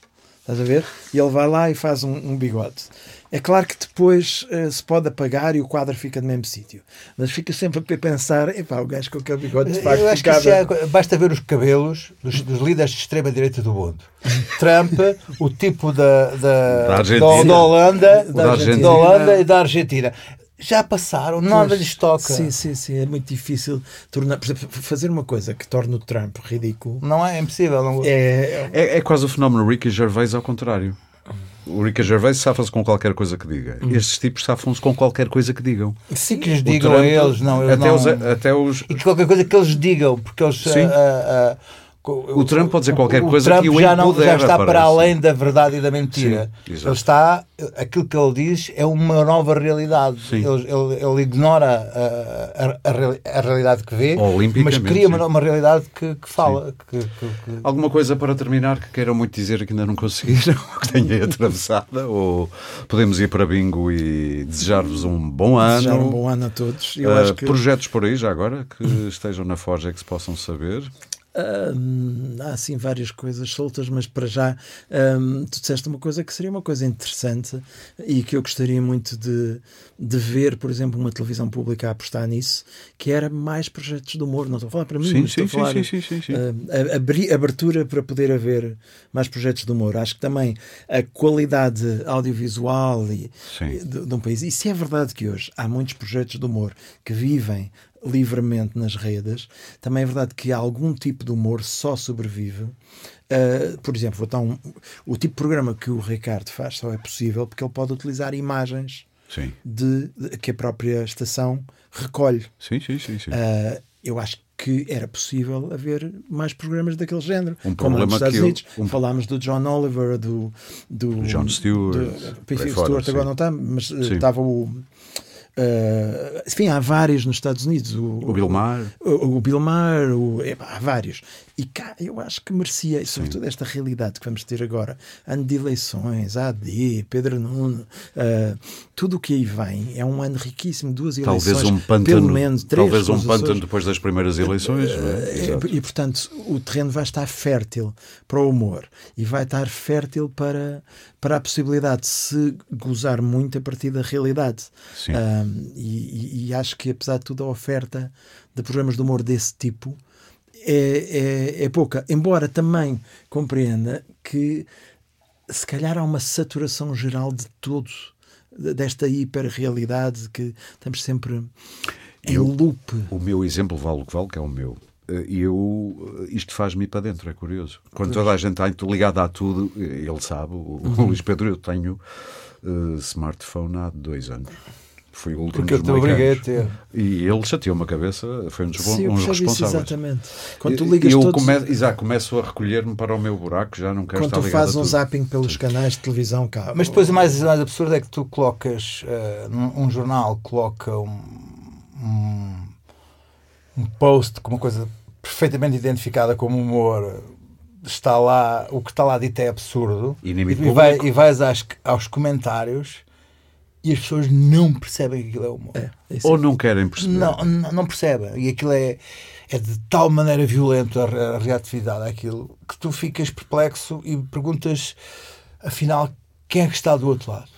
B: Estás a ver? E ele vai lá e faz um, um bigode. É claro que depois uh, se pode apagar e o quadro fica no mesmo sítio. Mas fica sempre a pensar, epá, o gajo com aquele bigode de facto
D: Eu acho ficava... que é, basta ver os cabelos dos, dos líderes de extrema-direita do mundo. Trump, o tipo da, da,
A: da, da,
D: da Holanda, da, da Holanda e da Argentina já passaram, nada lhes toca.
B: Sim, sim, sim. É muito difícil tornar, por exemplo, fazer uma coisa que torne o Trump ridículo.
D: Não é, é impossível. Não...
A: É, é, é quase o fenómeno Ricky Gervais ao contrário. o Ricky Gervais safa-se com qualquer coisa que diga.
B: Hum.
A: Estes tipos safam-se com qualquer coisa que digam.
D: Sim, que lhes digam
A: Trump-
D: a eles, não, eles
A: até
D: não...
A: Os, até os,
D: E que qualquer coisa que eles digam, porque eles...
A: Sim.
D: ah, ah,
A: O Trump pode dizer qualquer
D: o
A: coisa
D: Trump
A: que o
D: já, não, já está para além da verdade e da mentira.
A: Sim,
D: ele está, aquilo que ele diz é uma nova realidade. Ele, ele, ele ignora a, a, a reali- a realidade que vê, mas cria uma, uma realidade que, que fala. Que, que- que-
A: Alguma coisa para terminar que queiram muito dizer que ainda não conseguiram, que tenha atravessada? Ou podemos ir para bingo e desejar-vos um bom ano?
B: Desejar um bom ano a todos. Eu
A: Ah,
B: acho que
A: Projetos por aí, já agora, que estejam na Forja que se possam saber.
B: Há assim várias coisas soltas, mas para já hum, tu disseste uma coisa que seria uma coisa interessante e que eu gostaria muito de, de ver, por exemplo, uma televisão pública a apostar nisso, que era mais projetos de humor. Não estou a falar para mim,
A: Sim,
B: mas estou
A: sim,
B: a falar
A: sim, sim, sim,
B: abri- abertura para poder haver mais projetos de humor. Acho que também a qualidade audiovisual e, de, de um país. E se é verdade que hoje há muitos projetos de humor que vivem livremente nas redes, também é verdade que algum tipo de humor só sobrevive. Uh, por exemplo, então, o tipo de programa que o Ricardo faz só é possível porque ele pode utilizar imagens
A: Sim,
B: de, de- que a própria estação recolhe.
A: sim, sim, sim. sim.
B: Uh, eu acho que era possível haver mais programas daquele género.
A: Um
B: Como nos Estados
A: que eu-
B: Unidos,
A: um-
B: falámos do John Oliver, do, do
A: John Stewart,
B: do- Stewart
A: fora,
B: agora
A: sim.
B: não está, mas
A: Sim.
B: estava o. uh, enfim, há vários nos Estados Unidos.
A: O Bill Maher.
B: O, o Bill Maher, o, epá, há vários. E cá eu acho que merecia, e sobretudo esta realidade que vamos ter agora, ano de eleições, AD, Pedro Nuno, uh, tudo o que aí vem é um ano riquíssimo, duas eleições,
A: Talvez um pântano,
B: pelo menos três
A: talvez um pântano depois das primeiras eleições. não é? Exato.
B: e portanto o terreno vai estar fértil para o humor e vai estar fértil para, para a possibilidade de se gozar muito a partir da realidade. E, e- e acho que apesar de tudo a oferta de programas de humor desse tipo é, é, é pouca. Embora também compreenda que se calhar há uma saturação geral de tudo desta hiperrealidade que estamos sempre em
A: Eu-
B: loop.
A: O meu exemplo vale o que vale, que é o meu. Eh, eu, eh, isto faz-me ir para dentro, é curioso. Quando toda a gente está ligada a tudo, ele sabe, o, o Luís Pedro, eu tenho eh, smartphone há dois anos. Fui o último
D: Porque eu
A: dos
D: te obriguei a
A: moicanos.
D: ter.
A: E ele chateou-me a cabeça, foi um dos,
B: Sim, eu
A: uns responsáveis.
B: exatamente. Quando tu
A: E-
B: ligas
A: eu
B: todos,
A: come, exato, começo a recolher-me para o meu buraco, já não quero
B: quando
A: estar
B: tu
A: ligado
B: fazes um zapping pelos canais de televisão cá.
D: Mas depois o mais, mais absurdo é que tu colocas, eh, num- um jornal coloca um, um, um post com uma coisa perfeitamente identificada como humor, está lá, o que está lá dito é absurdo,
A: Inimigo
D: e, vai, e vais às- aos comentários e as pessoas não percebem que aquilo é humor.
B: É, é.
A: Ou não querem perceber.
D: Não, não, não percebem. E aquilo é, é de tal maneira violento a, re- a reatividade àquilo que tu ficas perplexo e perguntas, afinal, quem é que está do outro lado?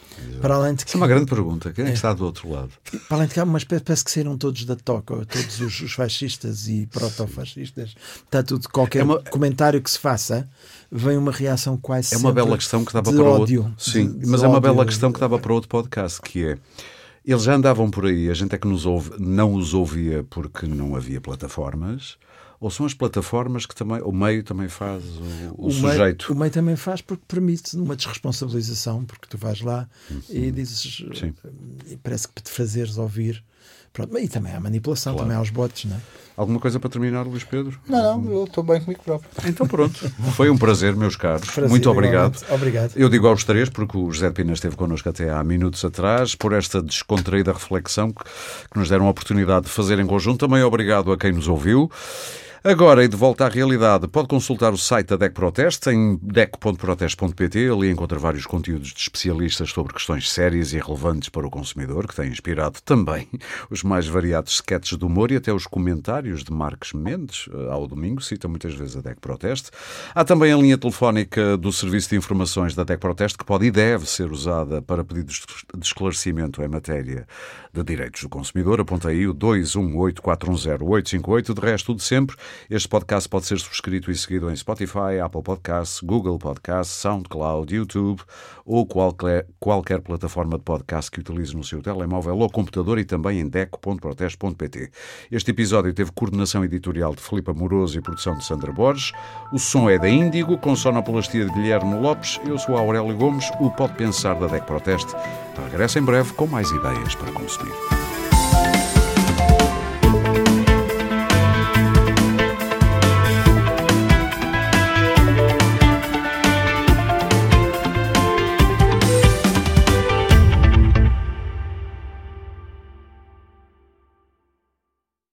B: Para além de que,
A: Isso é uma grande pergunta. Quem é que está do outro lado?
B: para além de que há uma espécie, parece que saíram todos da toca, todos os, os fascistas e protofascistas. Está tudo, qualquer
A: É uma-
B: comentário que se faça, vem uma reação quase
A: É uma bela questão que dava
B: de
A: para
B: ódio.
A: outro. Sim,
B: de- de
A: mas é uma
B: ódio.
A: bela questão que dava para outro podcast, que é eles já andavam por aí, a gente é que nos ouve, não os ouvia porque não havia plataformas, ou são as plataformas que também, o meio também faz o, o
B: meio-
A: sujeito.
B: o meio também faz porque permite uma desresponsabilização, porque tu vais lá e dizes
A: Uhum. Sim.
B: e parece que te fazeres ouvir. Pronto, e também há manipulação,
A: Claro.
B: também há os bots, não é?
A: Alguma coisa para terminar, Luís Pedro?
D: Não, não, eu estou bem comigo próprio.
A: Então pronto. Foi um prazer, meus caros.
B: Prazer,
A: Muito obrigado.
B: igualmente. Obrigado.
A: Eu digo aos três, porque o José Pina esteve connosco até há minutos atrás, por esta descontraída reflexão que, que nos deram a oportunidade de fazer em conjunto. Também obrigado a quem nos ouviu. Agora, e de volta à realidade, pode consultar o site da DEC Proteste em dec.proteste.pt. Ali encontra vários conteúdos de especialistas sobre questões sérias e relevantes para o consumidor, que têm inspirado também os mais variados sketches de humor e até os comentários de Marcos Mendes, eh, ao domingo, cita muitas vezes a DEC Proteste. Há também a linha telefónica do Serviço de Informações da DEC Proteste, que pode e deve ser usada para pedidos de esclarecimento em matéria de direitos do consumidor. Aponta aí o 218410858. De resto, tudo sempre Este podcast pode ser subscrito e seguido em Spotify, Apple Podcasts, Google Podcasts, SoundCloud, YouTube ou qualquer, qualquer plataforma de podcast que utilize no seu telemóvel ou computador e também em deco.proteste.pt. Este episódio teve coordenação editorial de Filipe Amoroso e produção de Sandra Borges. O som é da Índigo, com sonoplastia de Guilherme Lopes. Eu sou Aurélio Gomes, o Pode Pensar da DEC Proteste. Regressa em breve com mais ideias para consumir.